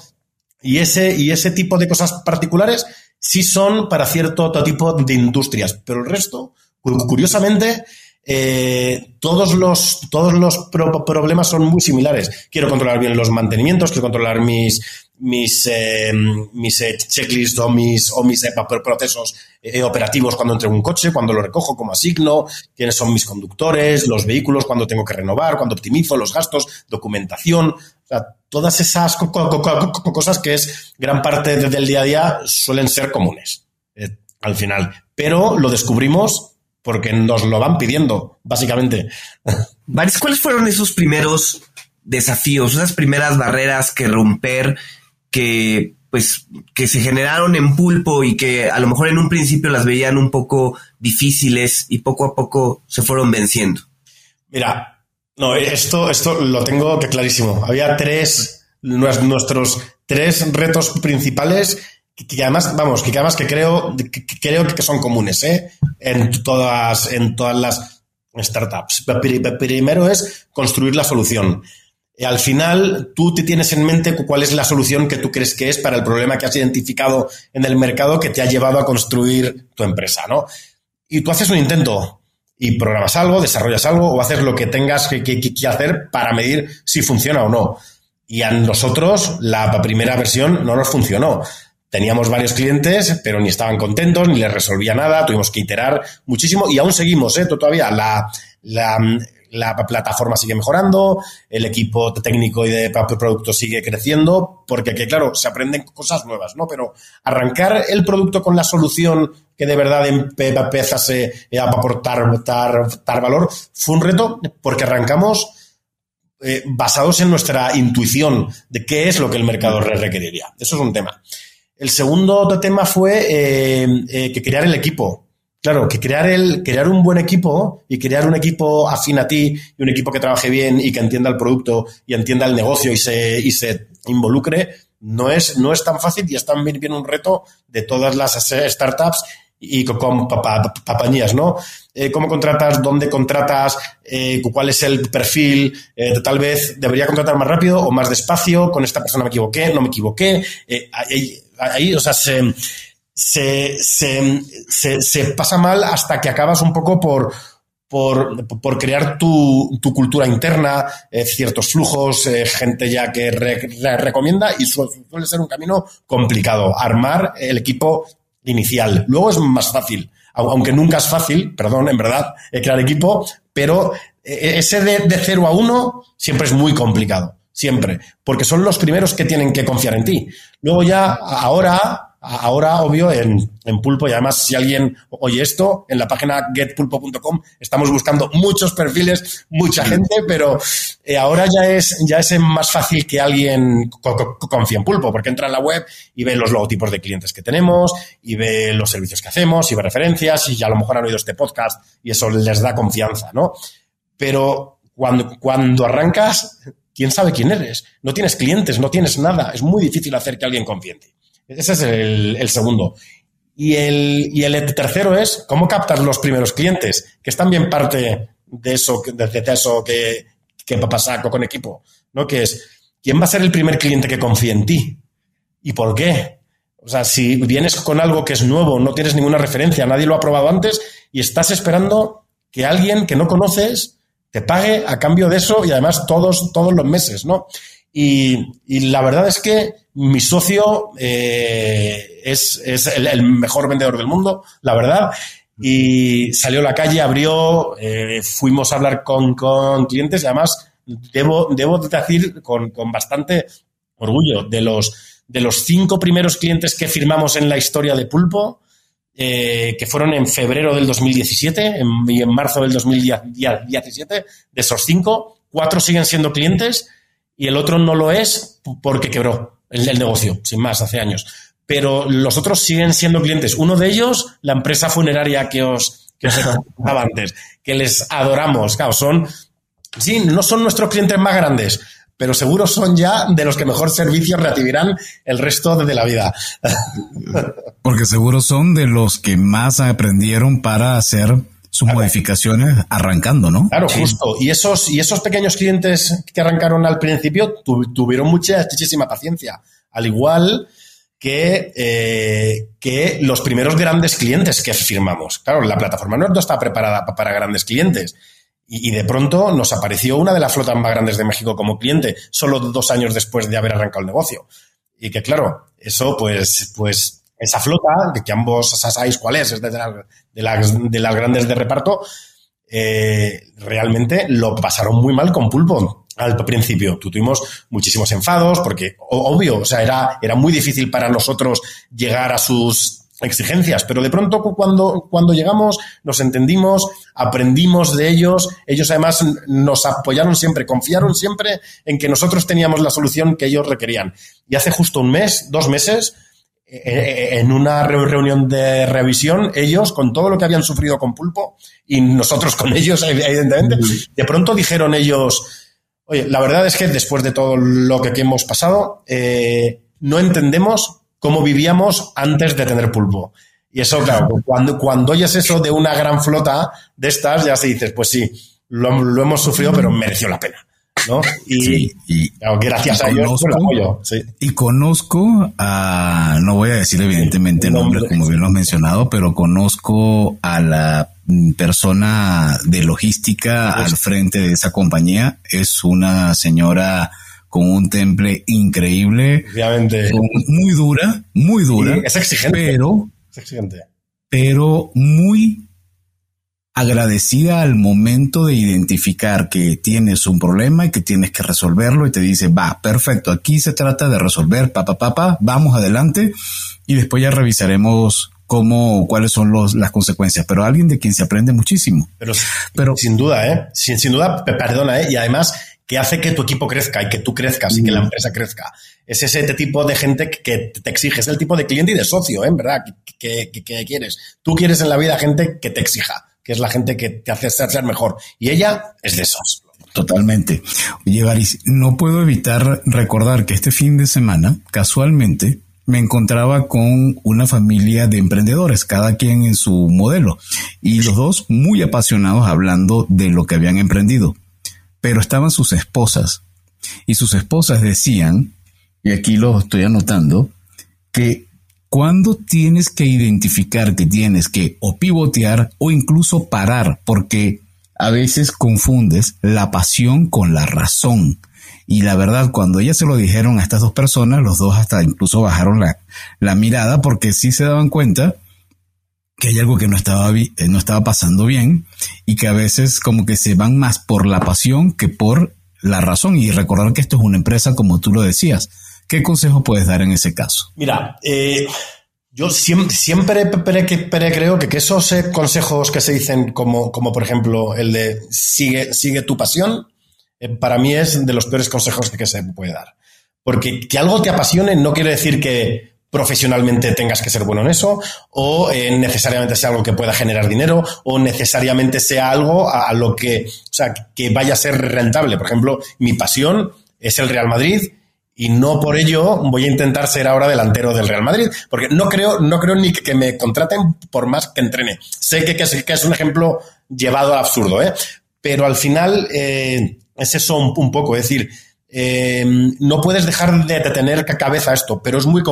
Y ese, y ese tipo de cosas particulares sí son para cierto tipo de industrias, pero el resto, curiosamente, eh, todos los, todos los problemas son muy similares. Quiero controlar bien los mantenimientos, quiero controlar mis, mis, eh, mis eh, checklists o mis, o mis procesos operativos cuando entrego un coche, cuando lo recojo, como asigno, quiénes son mis conductores, los vehículos, cuando tengo que renovar, cuando optimizo los gastos, documentación. Sea, todas esas cosas que es gran parte del día a día suelen ser comunes al final. Pero lo descubrimos porque nos lo van pidiendo, básicamente. ¿cuáles fueron esos primeros desafíos, esas primeras barreras que romper, que pues que se generaron en pulpo y que a lo mejor en un principio las veían un poco difíciles y poco a poco se fueron venciendo? Mira, no, esto, esto lo tengo que clarísimo. Había tres, nuestros tres retos principales que además, vamos, que además que creo que, creo que son comunes, ¿eh? En todas, en todas las startups. Primero es construir la solución. Y al final, tú te tienes en mente cuál es la solución que tú crees que es para el problema que has identificado en el mercado que te ha llevado a construir tu empresa, ¿no? Y tú haces un intento y programas algo, desarrollas algo o haces lo que tengas que, hacer para medir si funciona o no. Y a nosotros la primera versión no nos funcionó. Teníamos varios clientes, pero ni estaban contentos, ni les resolvía nada, tuvimos que iterar muchísimo y aún seguimos, ¿eh? Todavía la, la, la plataforma sigue mejorando, el equipo técnico y de producto sigue creciendo, porque que, claro, se aprenden cosas nuevas, ¿no? Pero arrancar el producto con la solución que de verdad empezase a aportar, aportar valor fue un reto porque arrancamos eh, basados en nuestra intuición de qué es lo que el mercado requeriría. Eso es un tema. El segundo tema fue eh, eh, que crear el equipo. Claro, que crear, el, crear un buen equipo y crear un equipo afín a ti y un equipo que trabaje bien y que entienda el producto y entienda el negocio y se, y se involucre, no es, no es tan fácil y es también un reto de todas las startups y con, papañías, ¿no? Eh, ¿Cómo contratas? ¿Dónde contratas? Eh, ¿Cuál es el perfil? Eh, tal vez debería contratar más rápido o más despacio. Con esta persona me equivoqué, no me equivoqué. Ahí, ahí, o sea, se, se, se, se, pasa mal hasta que acabas un poco por, por, por crear tu, tu, cultura interna, ciertos flujos, gente ya que recomienda y suele ser un camino complicado. Armar el equipo inicial. Luego es más fácil, aunque nunca es fácil, perdón, en verdad, eh, crear equipo, pero eh, ese de, de 0 a 1 siempre es muy complicado, siempre, porque son los primeros que tienen que confiar en ti. Luego ya, ahora, ahora, obvio, en, en, Pulpo, y además si alguien oye esto, en la página getpulpo.com estamos buscando muchos perfiles, mucha gente, pero eh, ahora ya es, ya es más fácil que alguien confíe en Pulpo, porque entra en la web y ve los logotipos de clientes que tenemos, y ve los servicios que hacemos, y ve referencias, y ya a lo mejor han oído este podcast, y eso les da confianza, ¿no? Pero cuando, cuando arrancas, ¿quién sabe quién eres? No tienes clientes, no tienes nada. Es muy difícil hacer que alguien confíe en ti. Ese es el, segundo. Y el, y el tercero es cómo captas los primeros clientes, que es también parte de eso, de, eso que, que pasar con equipo, ¿no? Que es, ¿quién va a ser el primer cliente que confíe en ti? ¿Y por qué? O sea, si vienes con algo que es nuevo, no tienes ninguna referencia, nadie lo ha probado antes y estás esperando que alguien que no conoces te pague a cambio de eso y además todos, todos los meses, ¿no? Y, la verdad es que mi socio eh, es, es el, mejor vendedor del mundo, la verdad. Y salió a la calle, abrió, eh, fuimos a hablar con, con, clientes y además debo, debo decir con, con bastante orgullo de los, de los cinco primeros clientes que firmamos en la historia de Pulpo, eh, que fueron en febrero del 2017 y en marzo del 2017, de esos cinco, cuatro siguen siendo clientes y el otro no lo es porque quebró el, negocio, sin más, hace años. Pero los otros siguen siendo clientes. Uno de ellos, la empresa funeraria que os, que contaba antes, que les adoramos. Claro, son, sí, no son nuestros clientes más grandes, pero seguro son ya de los que mejor servicio recibirán el resto de la vida. Porque seguro son de los que más aprendieron para hacer sus modificaciones arrancando, ¿no? Claro, justo. Y esos, y esos pequeños clientes que arrancaron al principio tuvieron mucha, muchísima paciencia. Al igual que, eh, que los primeros grandes clientes que firmamos. Claro, la plataforma no está preparada para grandes clientes. Y, y, de pronto nos apareció una de las flotas más grandes de México como cliente, solo dos años después de haber arrancado el negocio. Y que claro, eso pues, pues esa flota, de que ambos sabéis cuál es, es de, las, de las grandes de reparto, eh, realmente lo pasaron muy mal con Pulpo al principio. Tuvimos muchísimos enfados porque, obvio, o sea, era, era muy difícil para nosotros llegar a sus exigencias, pero de pronto cuando, cuando llegamos nos entendimos, aprendimos de ellos, ellos además nos apoyaron siempre, confiaron siempre en que nosotros teníamos la solución que ellos requerían. Y hace justo un mes, dos meses, en una reunión de revisión, ellos, con todo lo que habían sufrido con Pulpo, y nosotros con ellos, evidentemente, de pronto dijeron ellos, oye, la verdad es que después de todo lo que hemos pasado, eh, no entendemos cómo vivíamos antes de tener Pulpo. Y eso, claro, cuando, cuando oyes eso de una gran flota de estas, ya se dices, pues sí, lo, lo hemos sufrido, pero mereció la pena. ¿No? Y, gracias a ellos apoyo. Y conozco a, no voy a decir evidentemente nombres como bien lo has mencionado, pero conozco a la persona de logística al frente de esa compañía. Es una señora con un temple increíble. Muy dura, muy dura. es exigente. Pero, es exigente. pero muy agradecida al momento de identificar que tienes un problema y que tienes que resolverlo y te dice, va, perfecto, aquí se trata de resolver, papá, papá, vamos adelante y después ya revisaremos cómo, cuáles son los, las consecuencias, pero alguien de quien se aprende muchísimo. Pero, pero sin duda, ¿eh? Sin, sin duda, perdona, ¿eh? Y además que hace que tu equipo crezca y que tú crezcas y que la empresa crezca. Es ese tipo de gente que te exige, es el tipo de cliente y de socio, ¿eh? ¿verdad? Que, que, quieres. Tú quieres en la vida gente que te exija, que es la gente que te hace ser mejor. Y ella es de esos. Totalmente. Oye, Baris, no puedo evitar recordar que este fin de semana, casualmente, me encontraba con una familia de emprendedores, cada quien en su modelo, y los dos muy apasionados hablando de lo que habían emprendido. Pero estaban sus esposas, y sus esposas decían, y aquí lo estoy anotando, que cuando tienes que identificar que tienes que o pivotear o incluso parar, porque a veces confundes la pasión con la razón. Y la verdad, cuando ellas se lo dijeron a estas dos personas, los dos hasta incluso bajaron la, la mirada porque sí se daban cuenta que hay algo que no estaba, eh, no estaba pasando bien y que a veces como que se van más por la pasión que por la razón. Y recordar que esto es una empresa como tú lo decías. ¿Qué consejo puedes dar en ese caso? Mira, eh, yo siempre, creo que, esos eh, consejos que se dicen como, por ejemplo el de sigue, tu pasión, eh, para mí es de los peores consejos que, se puede dar. Porque que algo te apasione no quiere decir que profesionalmente tengas que ser bueno en eso, o necesariamente sea algo que pueda generar dinero, o necesariamente sea algo a, lo que, sea, que vaya a ser rentable. Por ejemplo, mi pasión es el Real Madrid y no por ello voy a intentar ser ahora delantero del Real Madrid, porque no creo, no creo ni que me contraten por más que entrene. Sé que, es, un ejemplo llevado al absurdo, ¿eh? pero al final eh, es eso un, poco, es decir, eh, no puedes dejar de, tener cabeza esto, pero es muy,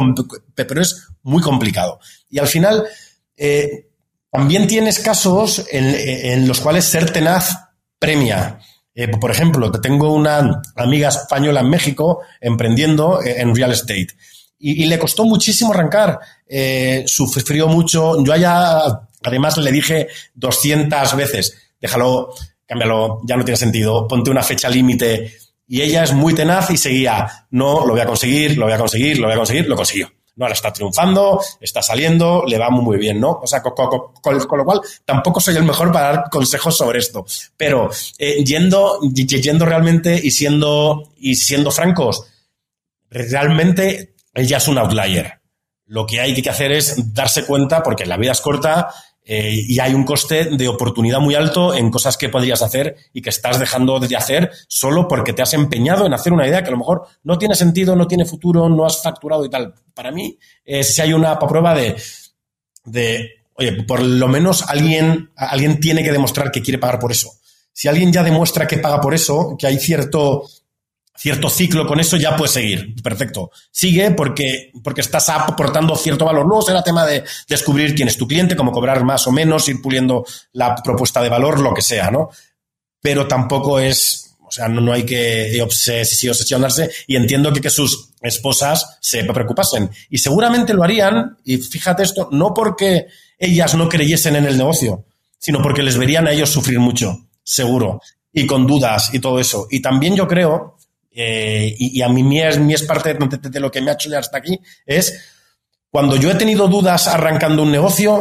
pero es muy complicado. Y al final, eh, también tienes casos en, los cuales ser tenaz premia. Eh, por ejemplo, tengo una amiga española en México emprendiendo en real estate y, le costó muchísimo arrancar. sufrió mucho. Yo allá, además, le dije 200 veces, déjalo, cámbialo, ya no tiene sentido, ponte una fecha límite. Y ella es muy tenaz y seguía, no, lo voy a conseguir, lo voy a conseguir, lo voy a conseguir, lo consiguió. No, ahora está triunfando, está saliendo, le va muy, bien, ¿no? O sea, con, lo cual tampoco soy el mejor para dar consejos sobre esto. Pero eh, yendo, yendo realmente y siendo, y siendo francos, realmente ella es un outlier. Lo que hay que hacer es darse cuenta, porque la vida es corta eh, y hay un coste de oportunidad muy alto en cosas que podrías hacer y que estás dejando de hacer solo porque te has empeñado en hacer una idea que a lo mejor no tiene sentido, no tiene futuro, no has facturado y tal. Para mí, eh, si hay una prueba de, de, oye, por lo menos alguien, alguien tiene que demostrar que quiere pagar por eso. Si alguien ya demuestra que paga por eso, que hay cierto cierto ciclo con eso, ya puedes seguir. Perfecto. Sigue porque, porque estás aportando cierto valor. Luego será tema de descubrir quién es tu cliente, cómo cobrar más o menos, ir puliendo la propuesta de valor, lo que sea, ¿no? Pero tampoco es, o sea, no, hay que obsesionarse y entiendo que, que sus esposas se preocupasen. Y seguramente lo harían, y fíjate esto, no porque ellas no creyesen en el negocio, sino porque les verían a ellos sufrir mucho, seguro, y con dudas y todo eso. Y también yo creo eh, y, a mí es, es parte de, lo que me ha hecho llegar hasta aquí, es cuando yo he tenido dudas arrancando un negocio,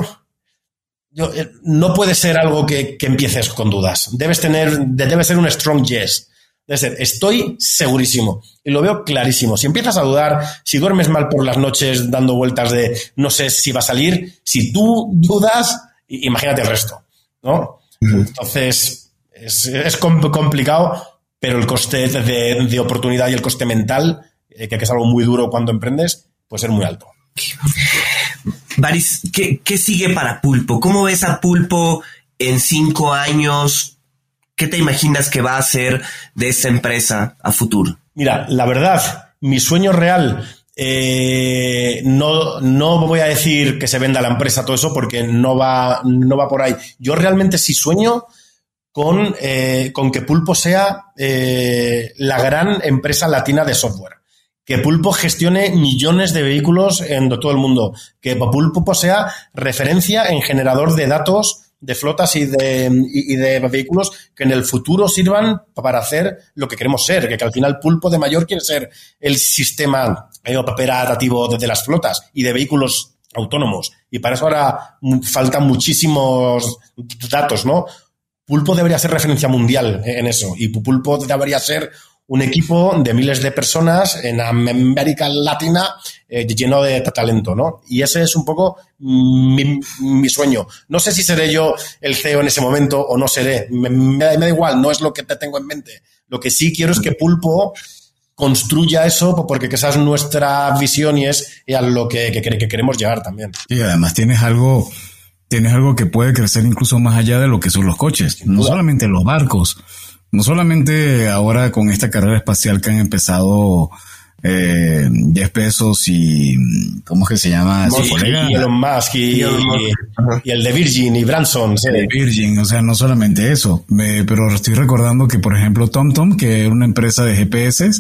eh, no puede ser algo que, empieces con dudas. Debes tener, debe ser un strong yes. Debe ser, estoy segurísimo y lo veo clarísimo. Si empiezas a dudar, si duermes mal por las noches dando vueltas de no sé si va a salir, si tú dudas, imagínate el resto, ¿no? Entonces, es, es complicado, pero el coste de, oportunidad y el coste mental, eh, que, es algo muy duro cuando emprendes, puede ser muy alto. Baris, ¿qué, sigue para Pulpo? ¿Cómo ves a Pulpo en cinco años? ¿Qué te imaginas que va a hacer de esta empresa a futuro? Mira, la verdad, mi sueño real, eh, no, no voy a decir que se venda la empresa, todo eso, porque no va, no va por ahí. Yo realmente sí sueño con, eh, con que Pulpo sea eh, la gran empresa latina de software. Que Pulpo gestione millones de vehículos en todo el mundo. Que Pulpo sea referencia en generador de datos de flotas y de, y, de vehículos que en el futuro sirvan para hacer lo que queremos ser, que, al final Pulpo de Mayor quiere ser el sistema eh, operativo de, de las flotas y de vehículos autónomos. Y para eso ahora faltan muchísimos datos, ¿no? Pulpo debería ser referencia mundial en eso y Pulpo debería ser un equipo de miles de personas en América Latina eh, lleno de talento, ¿no? Y ese es un poco mi, sueño. No sé si seré yo el CEO en ese momento o no seré. Me, da igual, no es lo que te tengo en mente. Lo que sí quiero es que Pulpo construya eso porque esa es nuestra visión y es a lo que, que, queremos llegar también. Y además tienes algo, tienes algo que puede crecer incluso más allá de lo que son los coches, no solamente los barcos no solamente ahora con esta carrera espacial que han empezado eh, Jeff Bezos y ¿cómo es que se llama su colega? Y Elon Musk y, el de Virgin y Branson. De Virgin, o sea, no solamente eso, pero estoy recordando que por ejemplo TomTom, que era una empresa de GPS,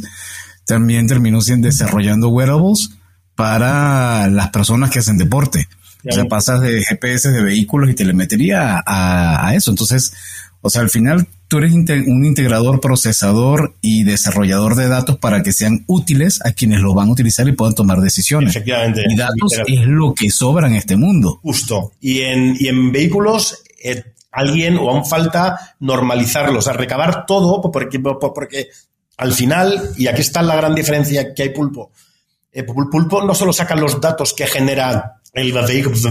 también terminó siendo desarrollando wearables para las personas que hacen deporte. O sea, pasas de GPS de vehículos y telemetría a, a eso. Entonces, o sea, al final tú eres un integrador, procesador y desarrollador de datos para que sean útiles a quienes los van a utilizar y puedan tomar decisiones. Efectivamente. Y datos es lo que sobra en este mundo. Justo. Y en, y en vehículos, eh, alguien o aún falta normalizarlos, o sea, recabar todo, porque, porque al final, y aquí está la gran diferencia que hay Pulpo, eh, Pulpo no solo saca los datos que genera el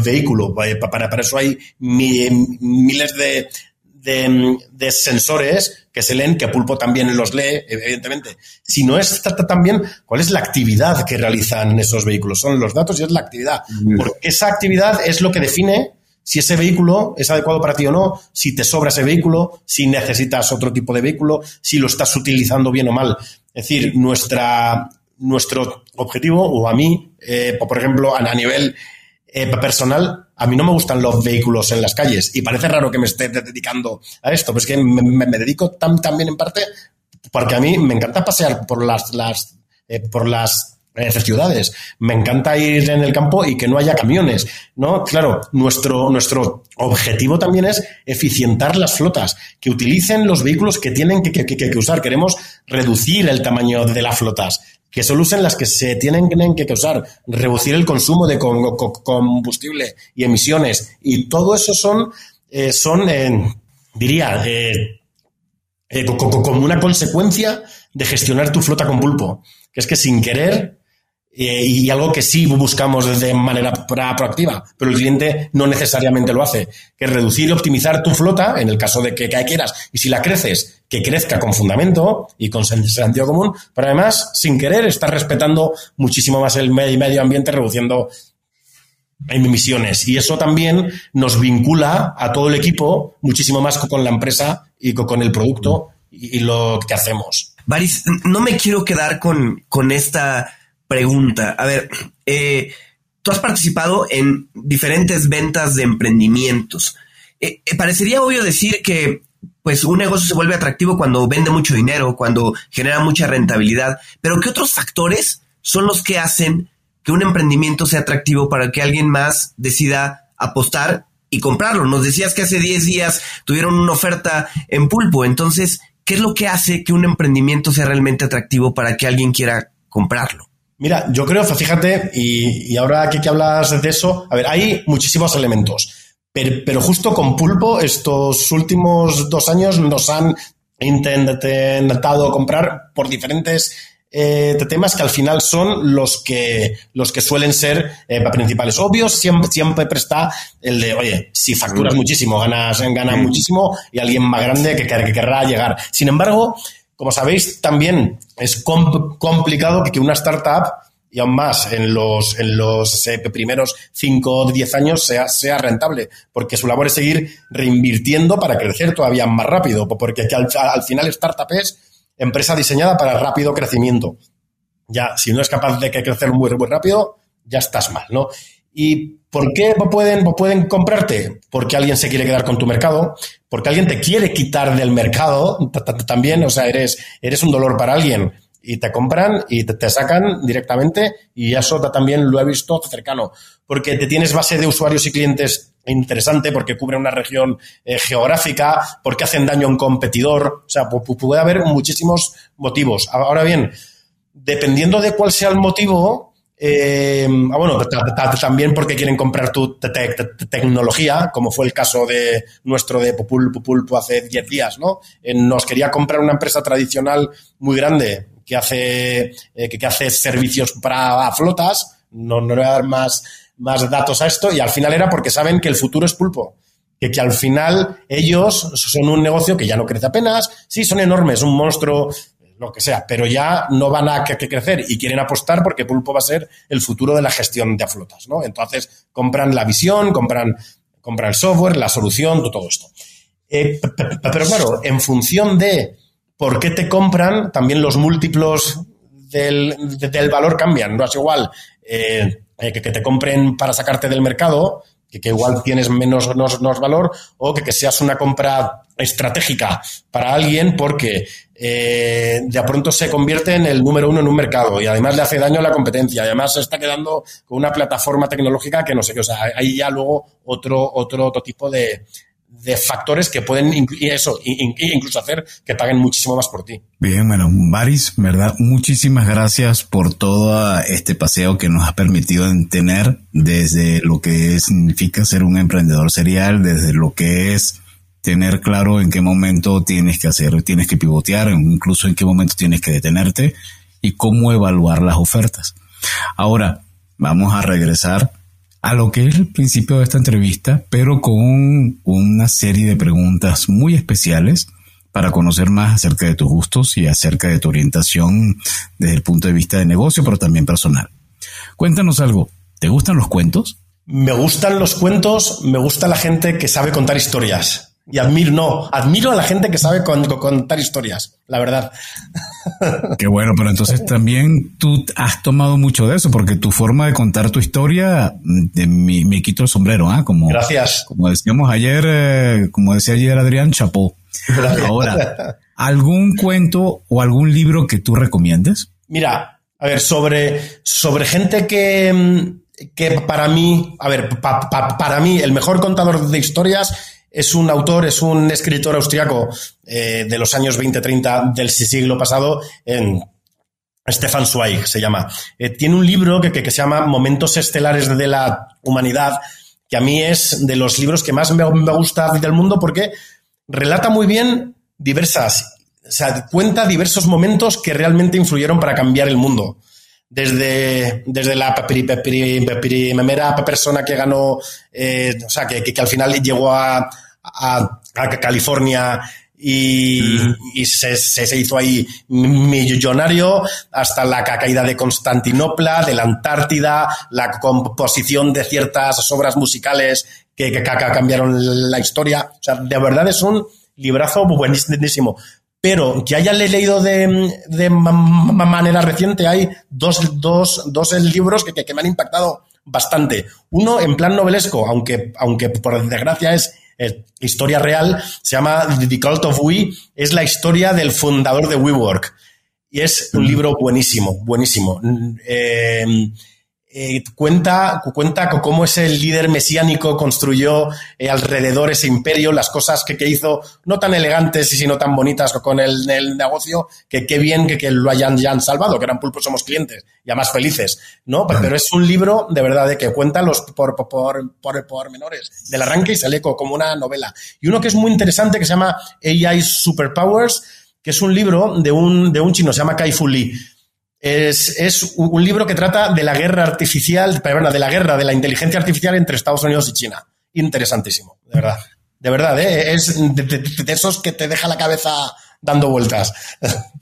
vehículo, eh, para, para eso hay miles de, de, sensores que se leen, que Pulpo también los lee, evidentemente. Si no es también cuál es la actividad que realizan esos vehículos. Son los datos y es la actividad. Porque esa actividad es lo que define si ese vehículo es adecuado para ti o no, si te sobra ese vehículo, si necesitas otro tipo de vehículo, si lo estás utilizando bien o mal. Es decir, nuestra, nuestro objetivo, o a mí, eh, por ejemplo, a, nivel eh, personal, a mí no me gustan los vehículos en las calles y parece raro que me esté dedicando a esto, pero es que me, dedico también en parte porque a mí me encanta pasear por las, las eh, por las eh, ciudades. Me encanta ir en el campo y que no haya camiones, ¿no? Claro, nuestro, nuestro objetivo también es eficientar las flotas, que utilicen los vehículos que tienen que, que, que usar. Queremos reducir el tamaño de las flotas que solo usen las que se tienen que usar, reducir el consumo de combustible y emisiones. Y todo eso son, eh, son eh, diría, eh, como una consecuencia de gestionar tu flota con pulpo. Que es que sin querer eh, y algo que sí buscamos de manera proactiva, pero el cliente no necesariamente lo hace, que reducir y optimizar tu flota en el caso de que, quieras. Y si la creces, que crezca con fundamento y con sentido común, pero además, sin querer, estás respetando muchísimo más el medio ambiente, reduciendo emisiones. Y eso también nos vincula a todo el equipo muchísimo más con la empresa y con el producto y, lo que hacemos. Baris, no me quiero quedar con, con esta pregunta. A ver, eh, tú has participado en diferentes ventas de emprendimientos. Eh, eh, parecería obvio decir que pues un negocio se vuelve atractivo cuando vende mucho dinero, cuando genera mucha rentabilidad, pero ¿qué otros factores son los que hacen que un emprendimiento sea atractivo para que alguien más decida apostar y comprarlo? Nos decías que hace 10 días tuvieron una oferta en pulpo, entonces, ¿qué es lo que hace que un emprendimiento sea realmente atractivo para que alguien quiera comprarlo? Mira, yo creo, fíjate, y, ahora que, que, hablas de eso, a ver, hay muchísimos elementos, pero, justo con Pulpo estos últimos dos años nos han intentado comprar por diferentes eh, temas que al final son los que, los que suelen ser eh, principales. Obvios, siempre, siempre está el de, oye, si facturas muchísimo, ganas, ganas muchísimo y alguien más grande que, que querrá llegar. Sin embargo, como sabéis, también es complicado que una startup, y aún más en los, eh, primeros 5 o 10 años, sea, rentable, porque su labor es seguir reinvirtiendo para crecer todavía más rápido, porque al, final startup es empresa diseñada para rápido crecimiento. Ya, si no es capaz de crecer muy, muy rápido, ya estás mal, ¿no? ¿Y por qué pueden, pueden comprarte? Porque alguien se quiere quedar con tu mercado, porque alguien te quiere quitar del mercado también, o sea, eres, eres un dolor para alguien y te compran y te, sacan directamente y eso también lo he visto cercano, porque te tienes base de usuarios y clientes interesante porque cubre una región eh, geográfica, porque hacen daño a un competidor. O sea, puede haber muchísimos motivos. Ahora bien, dependiendo de cuál sea el motivo, eh, ah, bueno, también porque quieren comprar tu tecnología, como fue el caso de nuestro de Pupulpo hace 10 días, ¿no? nos quería comprar una empresa tradicional muy grande que hace, eh, que, hace servicios para flotas, no, no voy a dar más, más datos a esto, y al final era porque saben que el futuro es pulpo. Que, que al final ellos son un negocio que ya no crece apenas, sí, son enormes, un monstruo lo que sea, pero ya no van a que, crecer y quieren apostar porque Pulpo va a ser el futuro de la gestión de flotas, ¿no? Entonces compran la visión, compran, compran el software, la solución, todo esto. Eh, pero claro, en función de por qué te compran, también los múltiplos del, valor cambian. No es igual eh, que, que, te compren para sacarte del mercado, que, igual tienes menos, valor, o que, que seas una compra estratégica para alguien porque eh, de pronto se convierte en el número uno en un mercado y además le hace daño a la competencia. Además se está quedando con una plataforma tecnológica que no sé qué. O sea, hay ya luego otro, otro, otro tipo de, de factores que pueden eso, incluso hacer que paguen muchísimo más por ti. Bien, bueno, Baris, ¿verdad? Muchísimas gracias por todo este paseo que nos ha permitido tener desde lo que significa ser un emprendedor serial, desde lo que es tener claro en qué momento tienes que hacer, tienes que pivotear, incluso en qué momento tienes que detenerte y cómo evaluar las ofertas. Ahora, vamos a regresar a lo que es el principio de esta entrevista, pero con una serie de preguntas muy especiales para conocer más acerca de tus gustos y acerca de tu orientación desde el punto de vista de negocio, pero también personal. Cuéntanos algo, ¿te gustan los cuentos? Me gustan los cuentos, me gusta la gente que sabe contar historias. Y admiro, no, admiro a la gente que sabe contar historias, la verdad. Qué bueno, pero entonces también tú has tomado mucho de eso, porque tu forma de contar tu historia, de, me, quito el sombrero, ¿ah? Como, Gracias. Como decíamos ayer, eh, como decía ayer Adrián, chapó. Ahora, ¿algún cuento o algún libro que tú recomiendes? Mira, a ver, sobre, sobre gente que, que para mí, a ver, para mí el mejor contador de historias es un autor, es un escritor austriaco eh, de los años 20-30 del siglo pasado, en Stefan Zweig se llama. Eh, tiene un libro que, que, se llama Momentos Estelares de la Humanidad, que a mí es de los libros que más me, me gusta del mundo porque relata muy bien diversas, o sea, cuenta diversos momentos que realmente influyeron para cambiar el mundo desde, desde la primera persona que ganó, eh, o sea, que, que, al final llegó a, a, California y, se, se, hizo ahí millonario hasta la caída de Constantinopla, de la Antártida, la composición de ciertas obras musicales que, que, cambiaron la historia. O sea, de verdad es un librazo buenísimo. Pero que haya leído de, de manera reciente, hay dos, dos, dos libros que, que, me han impactado bastante. Uno en plan novelesco, aunque, aunque por desgracia es eh, historia real, se llama The Cult of We, es la historia del fundador de WeWork. Y es un libro buenísimo, buenísimo. Eh, eh, cuenta, cuenta cómo ese líder mesiánico construyó alrededor ese imperio, las cosas que, hizo, no tan elegantes y sino tan bonitas con el, negocio, que qué bien que, lo hayan ya han salvado, que eran pulpos somos clientes, ya más felices, ¿no? Pero es un libro de verdad de que cuenta los por, por, por, por menores del arranque y sale como una novela. Y uno que es muy interesante que se llama AI Superpowers, que es un libro de un, de un chino, se llama Kai Fu Lee es, un libro que trata de la guerra artificial, perdón, de la guerra de la inteligencia artificial entre Estados Unidos y China. Interesantísimo, de verdad. De verdad, ¿eh? es de, esos que te deja la cabeza dando vueltas.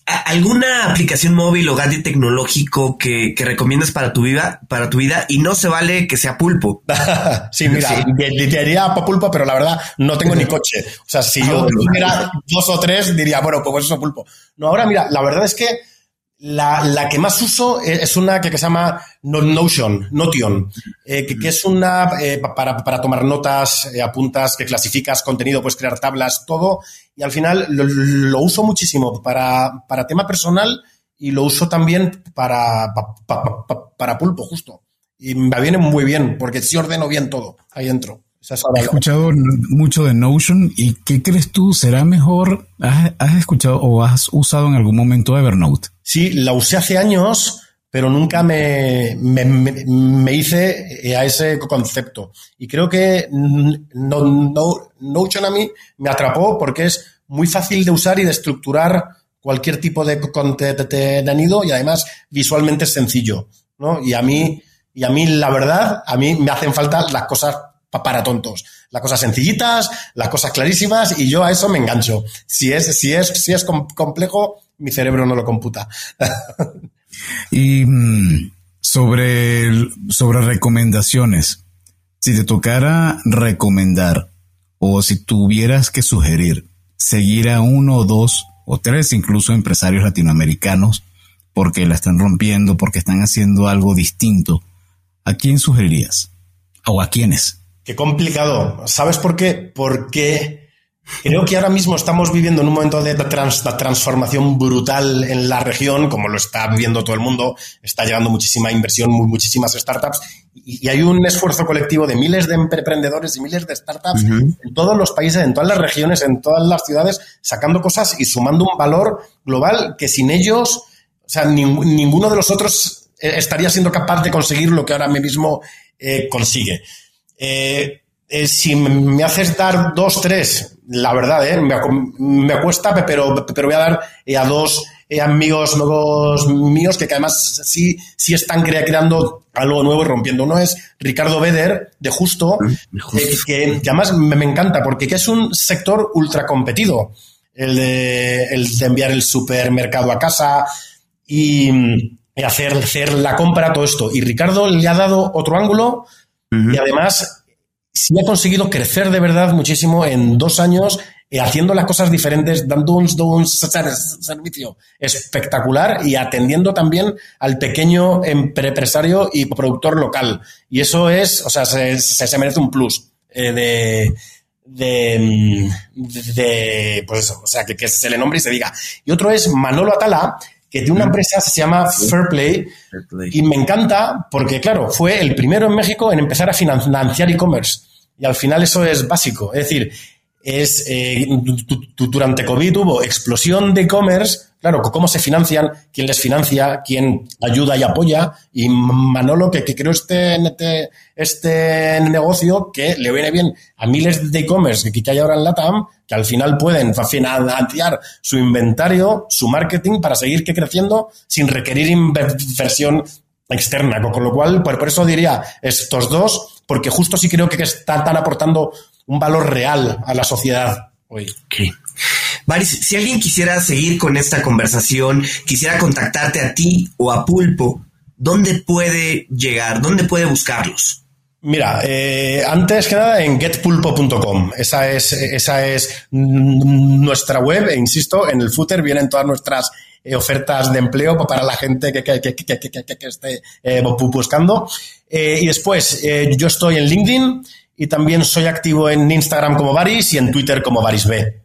¿Alguna aplicación móvil o gadget tecnológico que, que recomiendas para tu vida, para tu vida y no se vale que sea pulpo? sí, mira, sí. diría pulpo, pero la verdad no tengo ni coche. O sea, si yo tuviera dos o tres, diría, bueno, pues eso pulpo. No, ahora mira, la verdad es que la, la, que más uso es una que, se llama Notion, Notion, eh, que, es una eh, para, para, tomar notas, eh, apuntas, que clasificas contenido, puedes crear tablas, todo. Y al final lo, uso muchísimo para, para, tema personal y lo uso también para, para, para, pulpo, justo. Y me viene muy bien, porque si ordeno bien todo ahí dentro. He escuchado mucho de Notion y ¿qué crees tú? ¿Será mejor? ¿Has, escuchado o has usado en algún momento Evernote? Sí, la usé hace años, pero nunca me, me, hice a ese concepto. Y creo que no, Notion a mí me atrapó porque es muy fácil de usar y de estructurar cualquier tipo de contenido y además visualmente es sencillo. ¿no? Y a mí, y a mí, la verdad, a mí me hacen falta las cosas para tontos. Las cosas sencillitas, las cosas clarísimas y yo a eso me engancho. Si es, si es, si es complejo, mi cerebro no lo computa. y mm, sobre, sobre recomendaciones, si te tocara recomendar o si tuvieras que sugerir seguir a uno o dos o tres incluso empresarios latinoamericanos porque la están rompiendo, porque están haciendo algo distinto, ¿a quién sugerirías? ¿O a quiénes? Qué complicado. ¿Sabes por qué? Porque creo que ahora mismo estamos viviendo en un momento de transformación brutal en la región, como lo está viviendo todo el mundo. Está llegando muchísima inversión, muchísimas startups. Y, hay un esfuerzo colectivo de miles de emprendedores y miles de startups en todos los países, en todas las regiones, en todas las ciudades, sacando cosas y sumando un valor global que sin ellos, o sea, ninguno de los otros eh, estaría siendo capaz de conseguir lo que ahora mismo eh, consigue. Eh, eh, si me haces dar dos, tres, la verdad, eh, me, cuesta, pero, pero voy a dar a dos amigos nuevos míos que, además sí, sí están creando algo nuevo y rompiendo. Uno es Ricardo Beder, de Justo, que, además me, encanta porque es un sector ultra competido. El de, el de enviar el supermercado a casa y, hacer, hacer la compra, todo esto. Y Ricardo le ha dado otro ángulo y además, sí ha conseguido crecer de verdad muchísimo en dos años, eh, haciendo las cosas diferentes, dando un, servicio espectacular y atendiendo también al pequeño empresario y productor local. Y eso es, o sea, se, se, merece un plus eh, de, de, de, pues o sea, que, que, se le nombre y se diga. Y otro es Manolo Atala, que tiene una empresa que se llama Fairplay, y me encanta porque, claro, fue el primero en México en empezar a financiar e-commerce. Y al final eso es básico. Es decir, es eh, durante COVID hubo explosión de e-commerce, claro, cómo se financian, quién les financia, quién ayuda y apoya, y Manolo que, que creó este, este, negocio que le viene bien a miles de e-commerce que hay ahora en LATAM, que al final pueden financiar su inventario, su marketing para seguir creciendo sin requerir inversión externa, con lo cual, por, eso diría estos dos, porque justo sí creo que están aportando un valor real a la sociedad hoy. Okay. si alguien quisiera seguir con esta conversación, quisiera contactarte a ti o a Pulpo, ¿dónde puede llegar? ¿Dónde puede buscarlos? Mira, eh, antes que nada en getpulpo.com. Esa es, esa es nuestra web e insisto, en el footer vienen todas nuestras eh, ofertas de empleo para la gente que, que, que, que esté eh, buscando. y después, yo estoy en LinkedIn y también soy activo en Instagram como Varis y en Twitter como VarisB,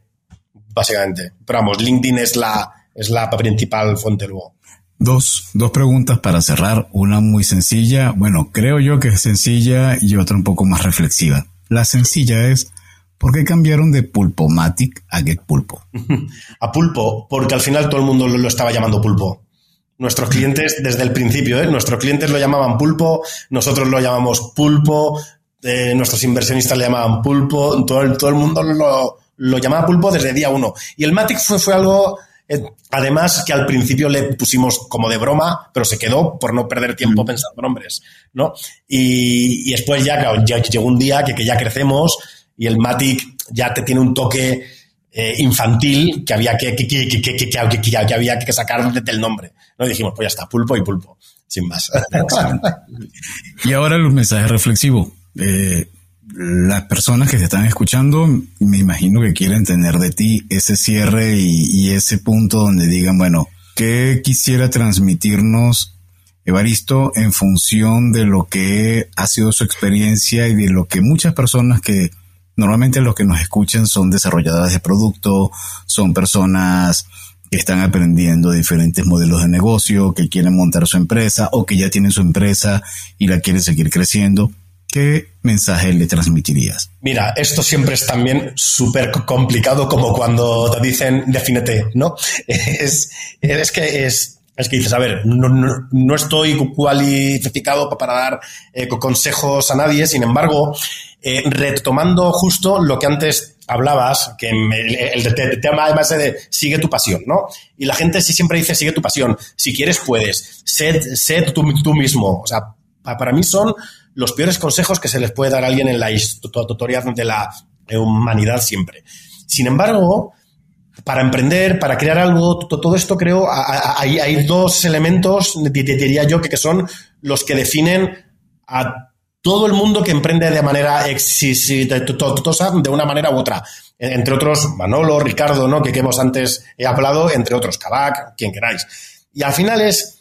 básicamente. Pero vamos, LinkedIn es la, es la principal fuente luego. Dos, dos preguntas para cerrar. Una muy sencilla, bueno, creo yo que es sencilla y otra un poco más reflexiva. La sencilla es, ¿por qué cambiaron de Pulpomatic a Get Pulpo? a Pulpo, porque al final todo el mundo lo, estaba llamando Pulpo. Nuestros clientes, desde el principio, ¿eh? nuestros clientes lo llamaban pulpo, nosotros lo llamamos pulpo, nuestros inversionistas le llamaban pulpo, todo el, todo el mundo lo, lo, llamaba pulpo desde día uno. Y el Matic fue, fue algo, eh, además, que al principio le pusimos como de broma, pero se quedó por no perder tiempo pensando nombres, ¿no? Y, y después ya, ya, llegó un día que, que, ya crecemos y el Matic ya te tiene un toque eh, infantil que había que, que, que, que, había que sacar del nombre. ¿no? Y dijimos, pues ya está, pulpo y pulpo, sin más. y ahora el mensaje reflexivo eh, las personas que te están escuchando, me imagino que quieren tener de ti ese cierre y, ese punto donde digan, bueno, ¿qué quisiera transmitirnos Evaristo en función de lo que ha sido su experiencia y de lo que muchas personas que normalmente los que nos escuchan son desarrolladoras de producto, son personas que están aprendiendo diferentes modelos de negocio, que quieren montar su empresa o que ya tienen su empresa y la quieren seguir creciendo. ¿Qué mensaje le transmitirías? Mira, esto siempre es también súper complicado como cuando te dicen defínete, ¿no? Es, es que es, es que dices, a ver, no, no, estoy cualificado para dar eh, consejos a nadie, sin embargo, eh, retomando justo lo que antes hablabas, que el, tema además de sigue tu pasión, ¿no? Y la gente sí siempre dice sigue tu pasión, si quieres puedes, sé, tú, tú, mismo. O sea, para mí son los peores consejos que se les puede dar a alguien en la historia de la humanidad siempre. Sin embargo, para emprender, para crear algo, todo esto creo, hay, dos elementos, diría yo, que, son los que definen a todo el mundo que emprende de manera exitosa, de una manera u otra. Entre otros, Manolo, Ricardo, ¿no? que, hemos antes hablado, entre otros, Kabak, quien queráis. Y al final es,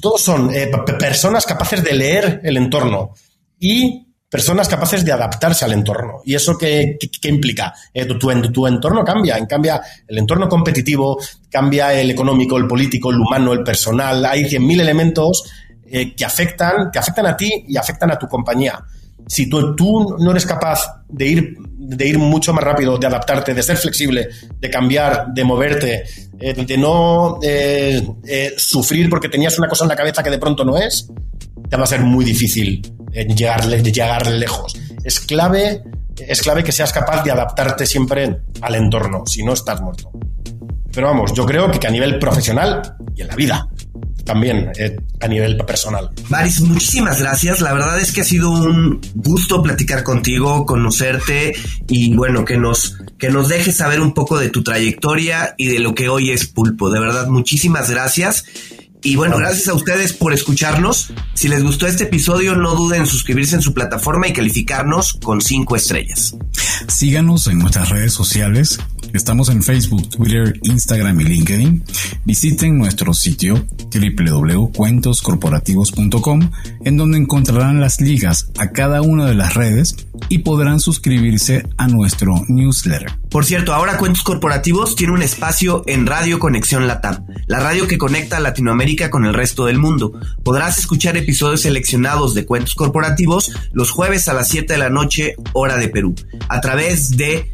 todos son eh, personas capaces de leer el entorno y personas capaces de adaptarse al entorno. ¿Y eso qué, implica? Eh, tu, tu, entorno cambia, en cambia el entorno competitivo, cambia el económico, el político, el humano, el personal. Hay 100.000 elementos eh, que, afectan, que afectan a ti y afectan a tu compañía. Si tú, tú no eres capaz de ir, de ir mucho más rápido, de adaptarte, de ser flexible, de cambiar, de moverte, eh, de no sufrir porque tenías una cosa en la cabeza que de pronto no es, te va a ser muy difícil llegar, llegar lejos. Es clave, es clave que seas capaz de adaptarte siempre al entorno, si no estás muerto. Pero vamos, yo creo que, a nivel profesional y en la vida, también eh, a nivel personal. Maris, muchísimas gracias. La verdad es que ha sido un gusto platicar contigo, conocerte y bueno, que nos, que nos dejes saber un poco de tu trayectoria y de lo que hoy es Pulpo. De verdad, muchísimas gracias. Y bueno, gracias a ustedes por escucharnos. Si les gustó este episodio, no duden en suscribirse en su plataforma y calificarnos con cinco estrellas. Síganos en nuestras redes sociales. Estamos en Facebook, Twitter, Instagram y LinkedIn. Visiten nuestro sitio www.cuentoscorporativos.com en donde encontrarán las ligas a cada una de las redes y podrán suscribirse a nuestro newsletter. Por cierto, ahora Cuentos Corporativos tiene un espacio en Radio Conexión Latam, la radio que conecta a Latinoamérica con el resto del mundo. Podrás escuchar episodios seleccionados de Cuentos Corporativos los jueves a las 7 de la noche, hora de Perú, a través de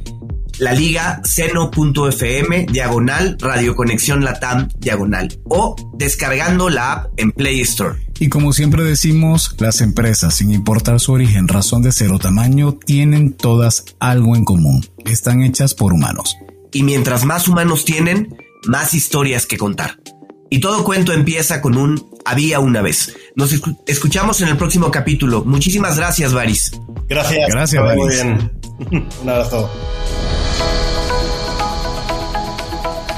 la liga seno.fm diagonal Radio Conexión Latam diagonal o descargando la app en Play Store. Y como siempre decimos, las empresas, sin importar su origen, razón de ser o tamaño, tienen todas algo en común. Están hechas por humanos. Y mientras más humanos tienen, más historias que contar. Y todo cuento empieza con un había una vez. Nos escuchamos en el próximo capítulo. Muchísimas gracias, Baris. Gracias. Gracias, Baris. Muy bien. un abrazo.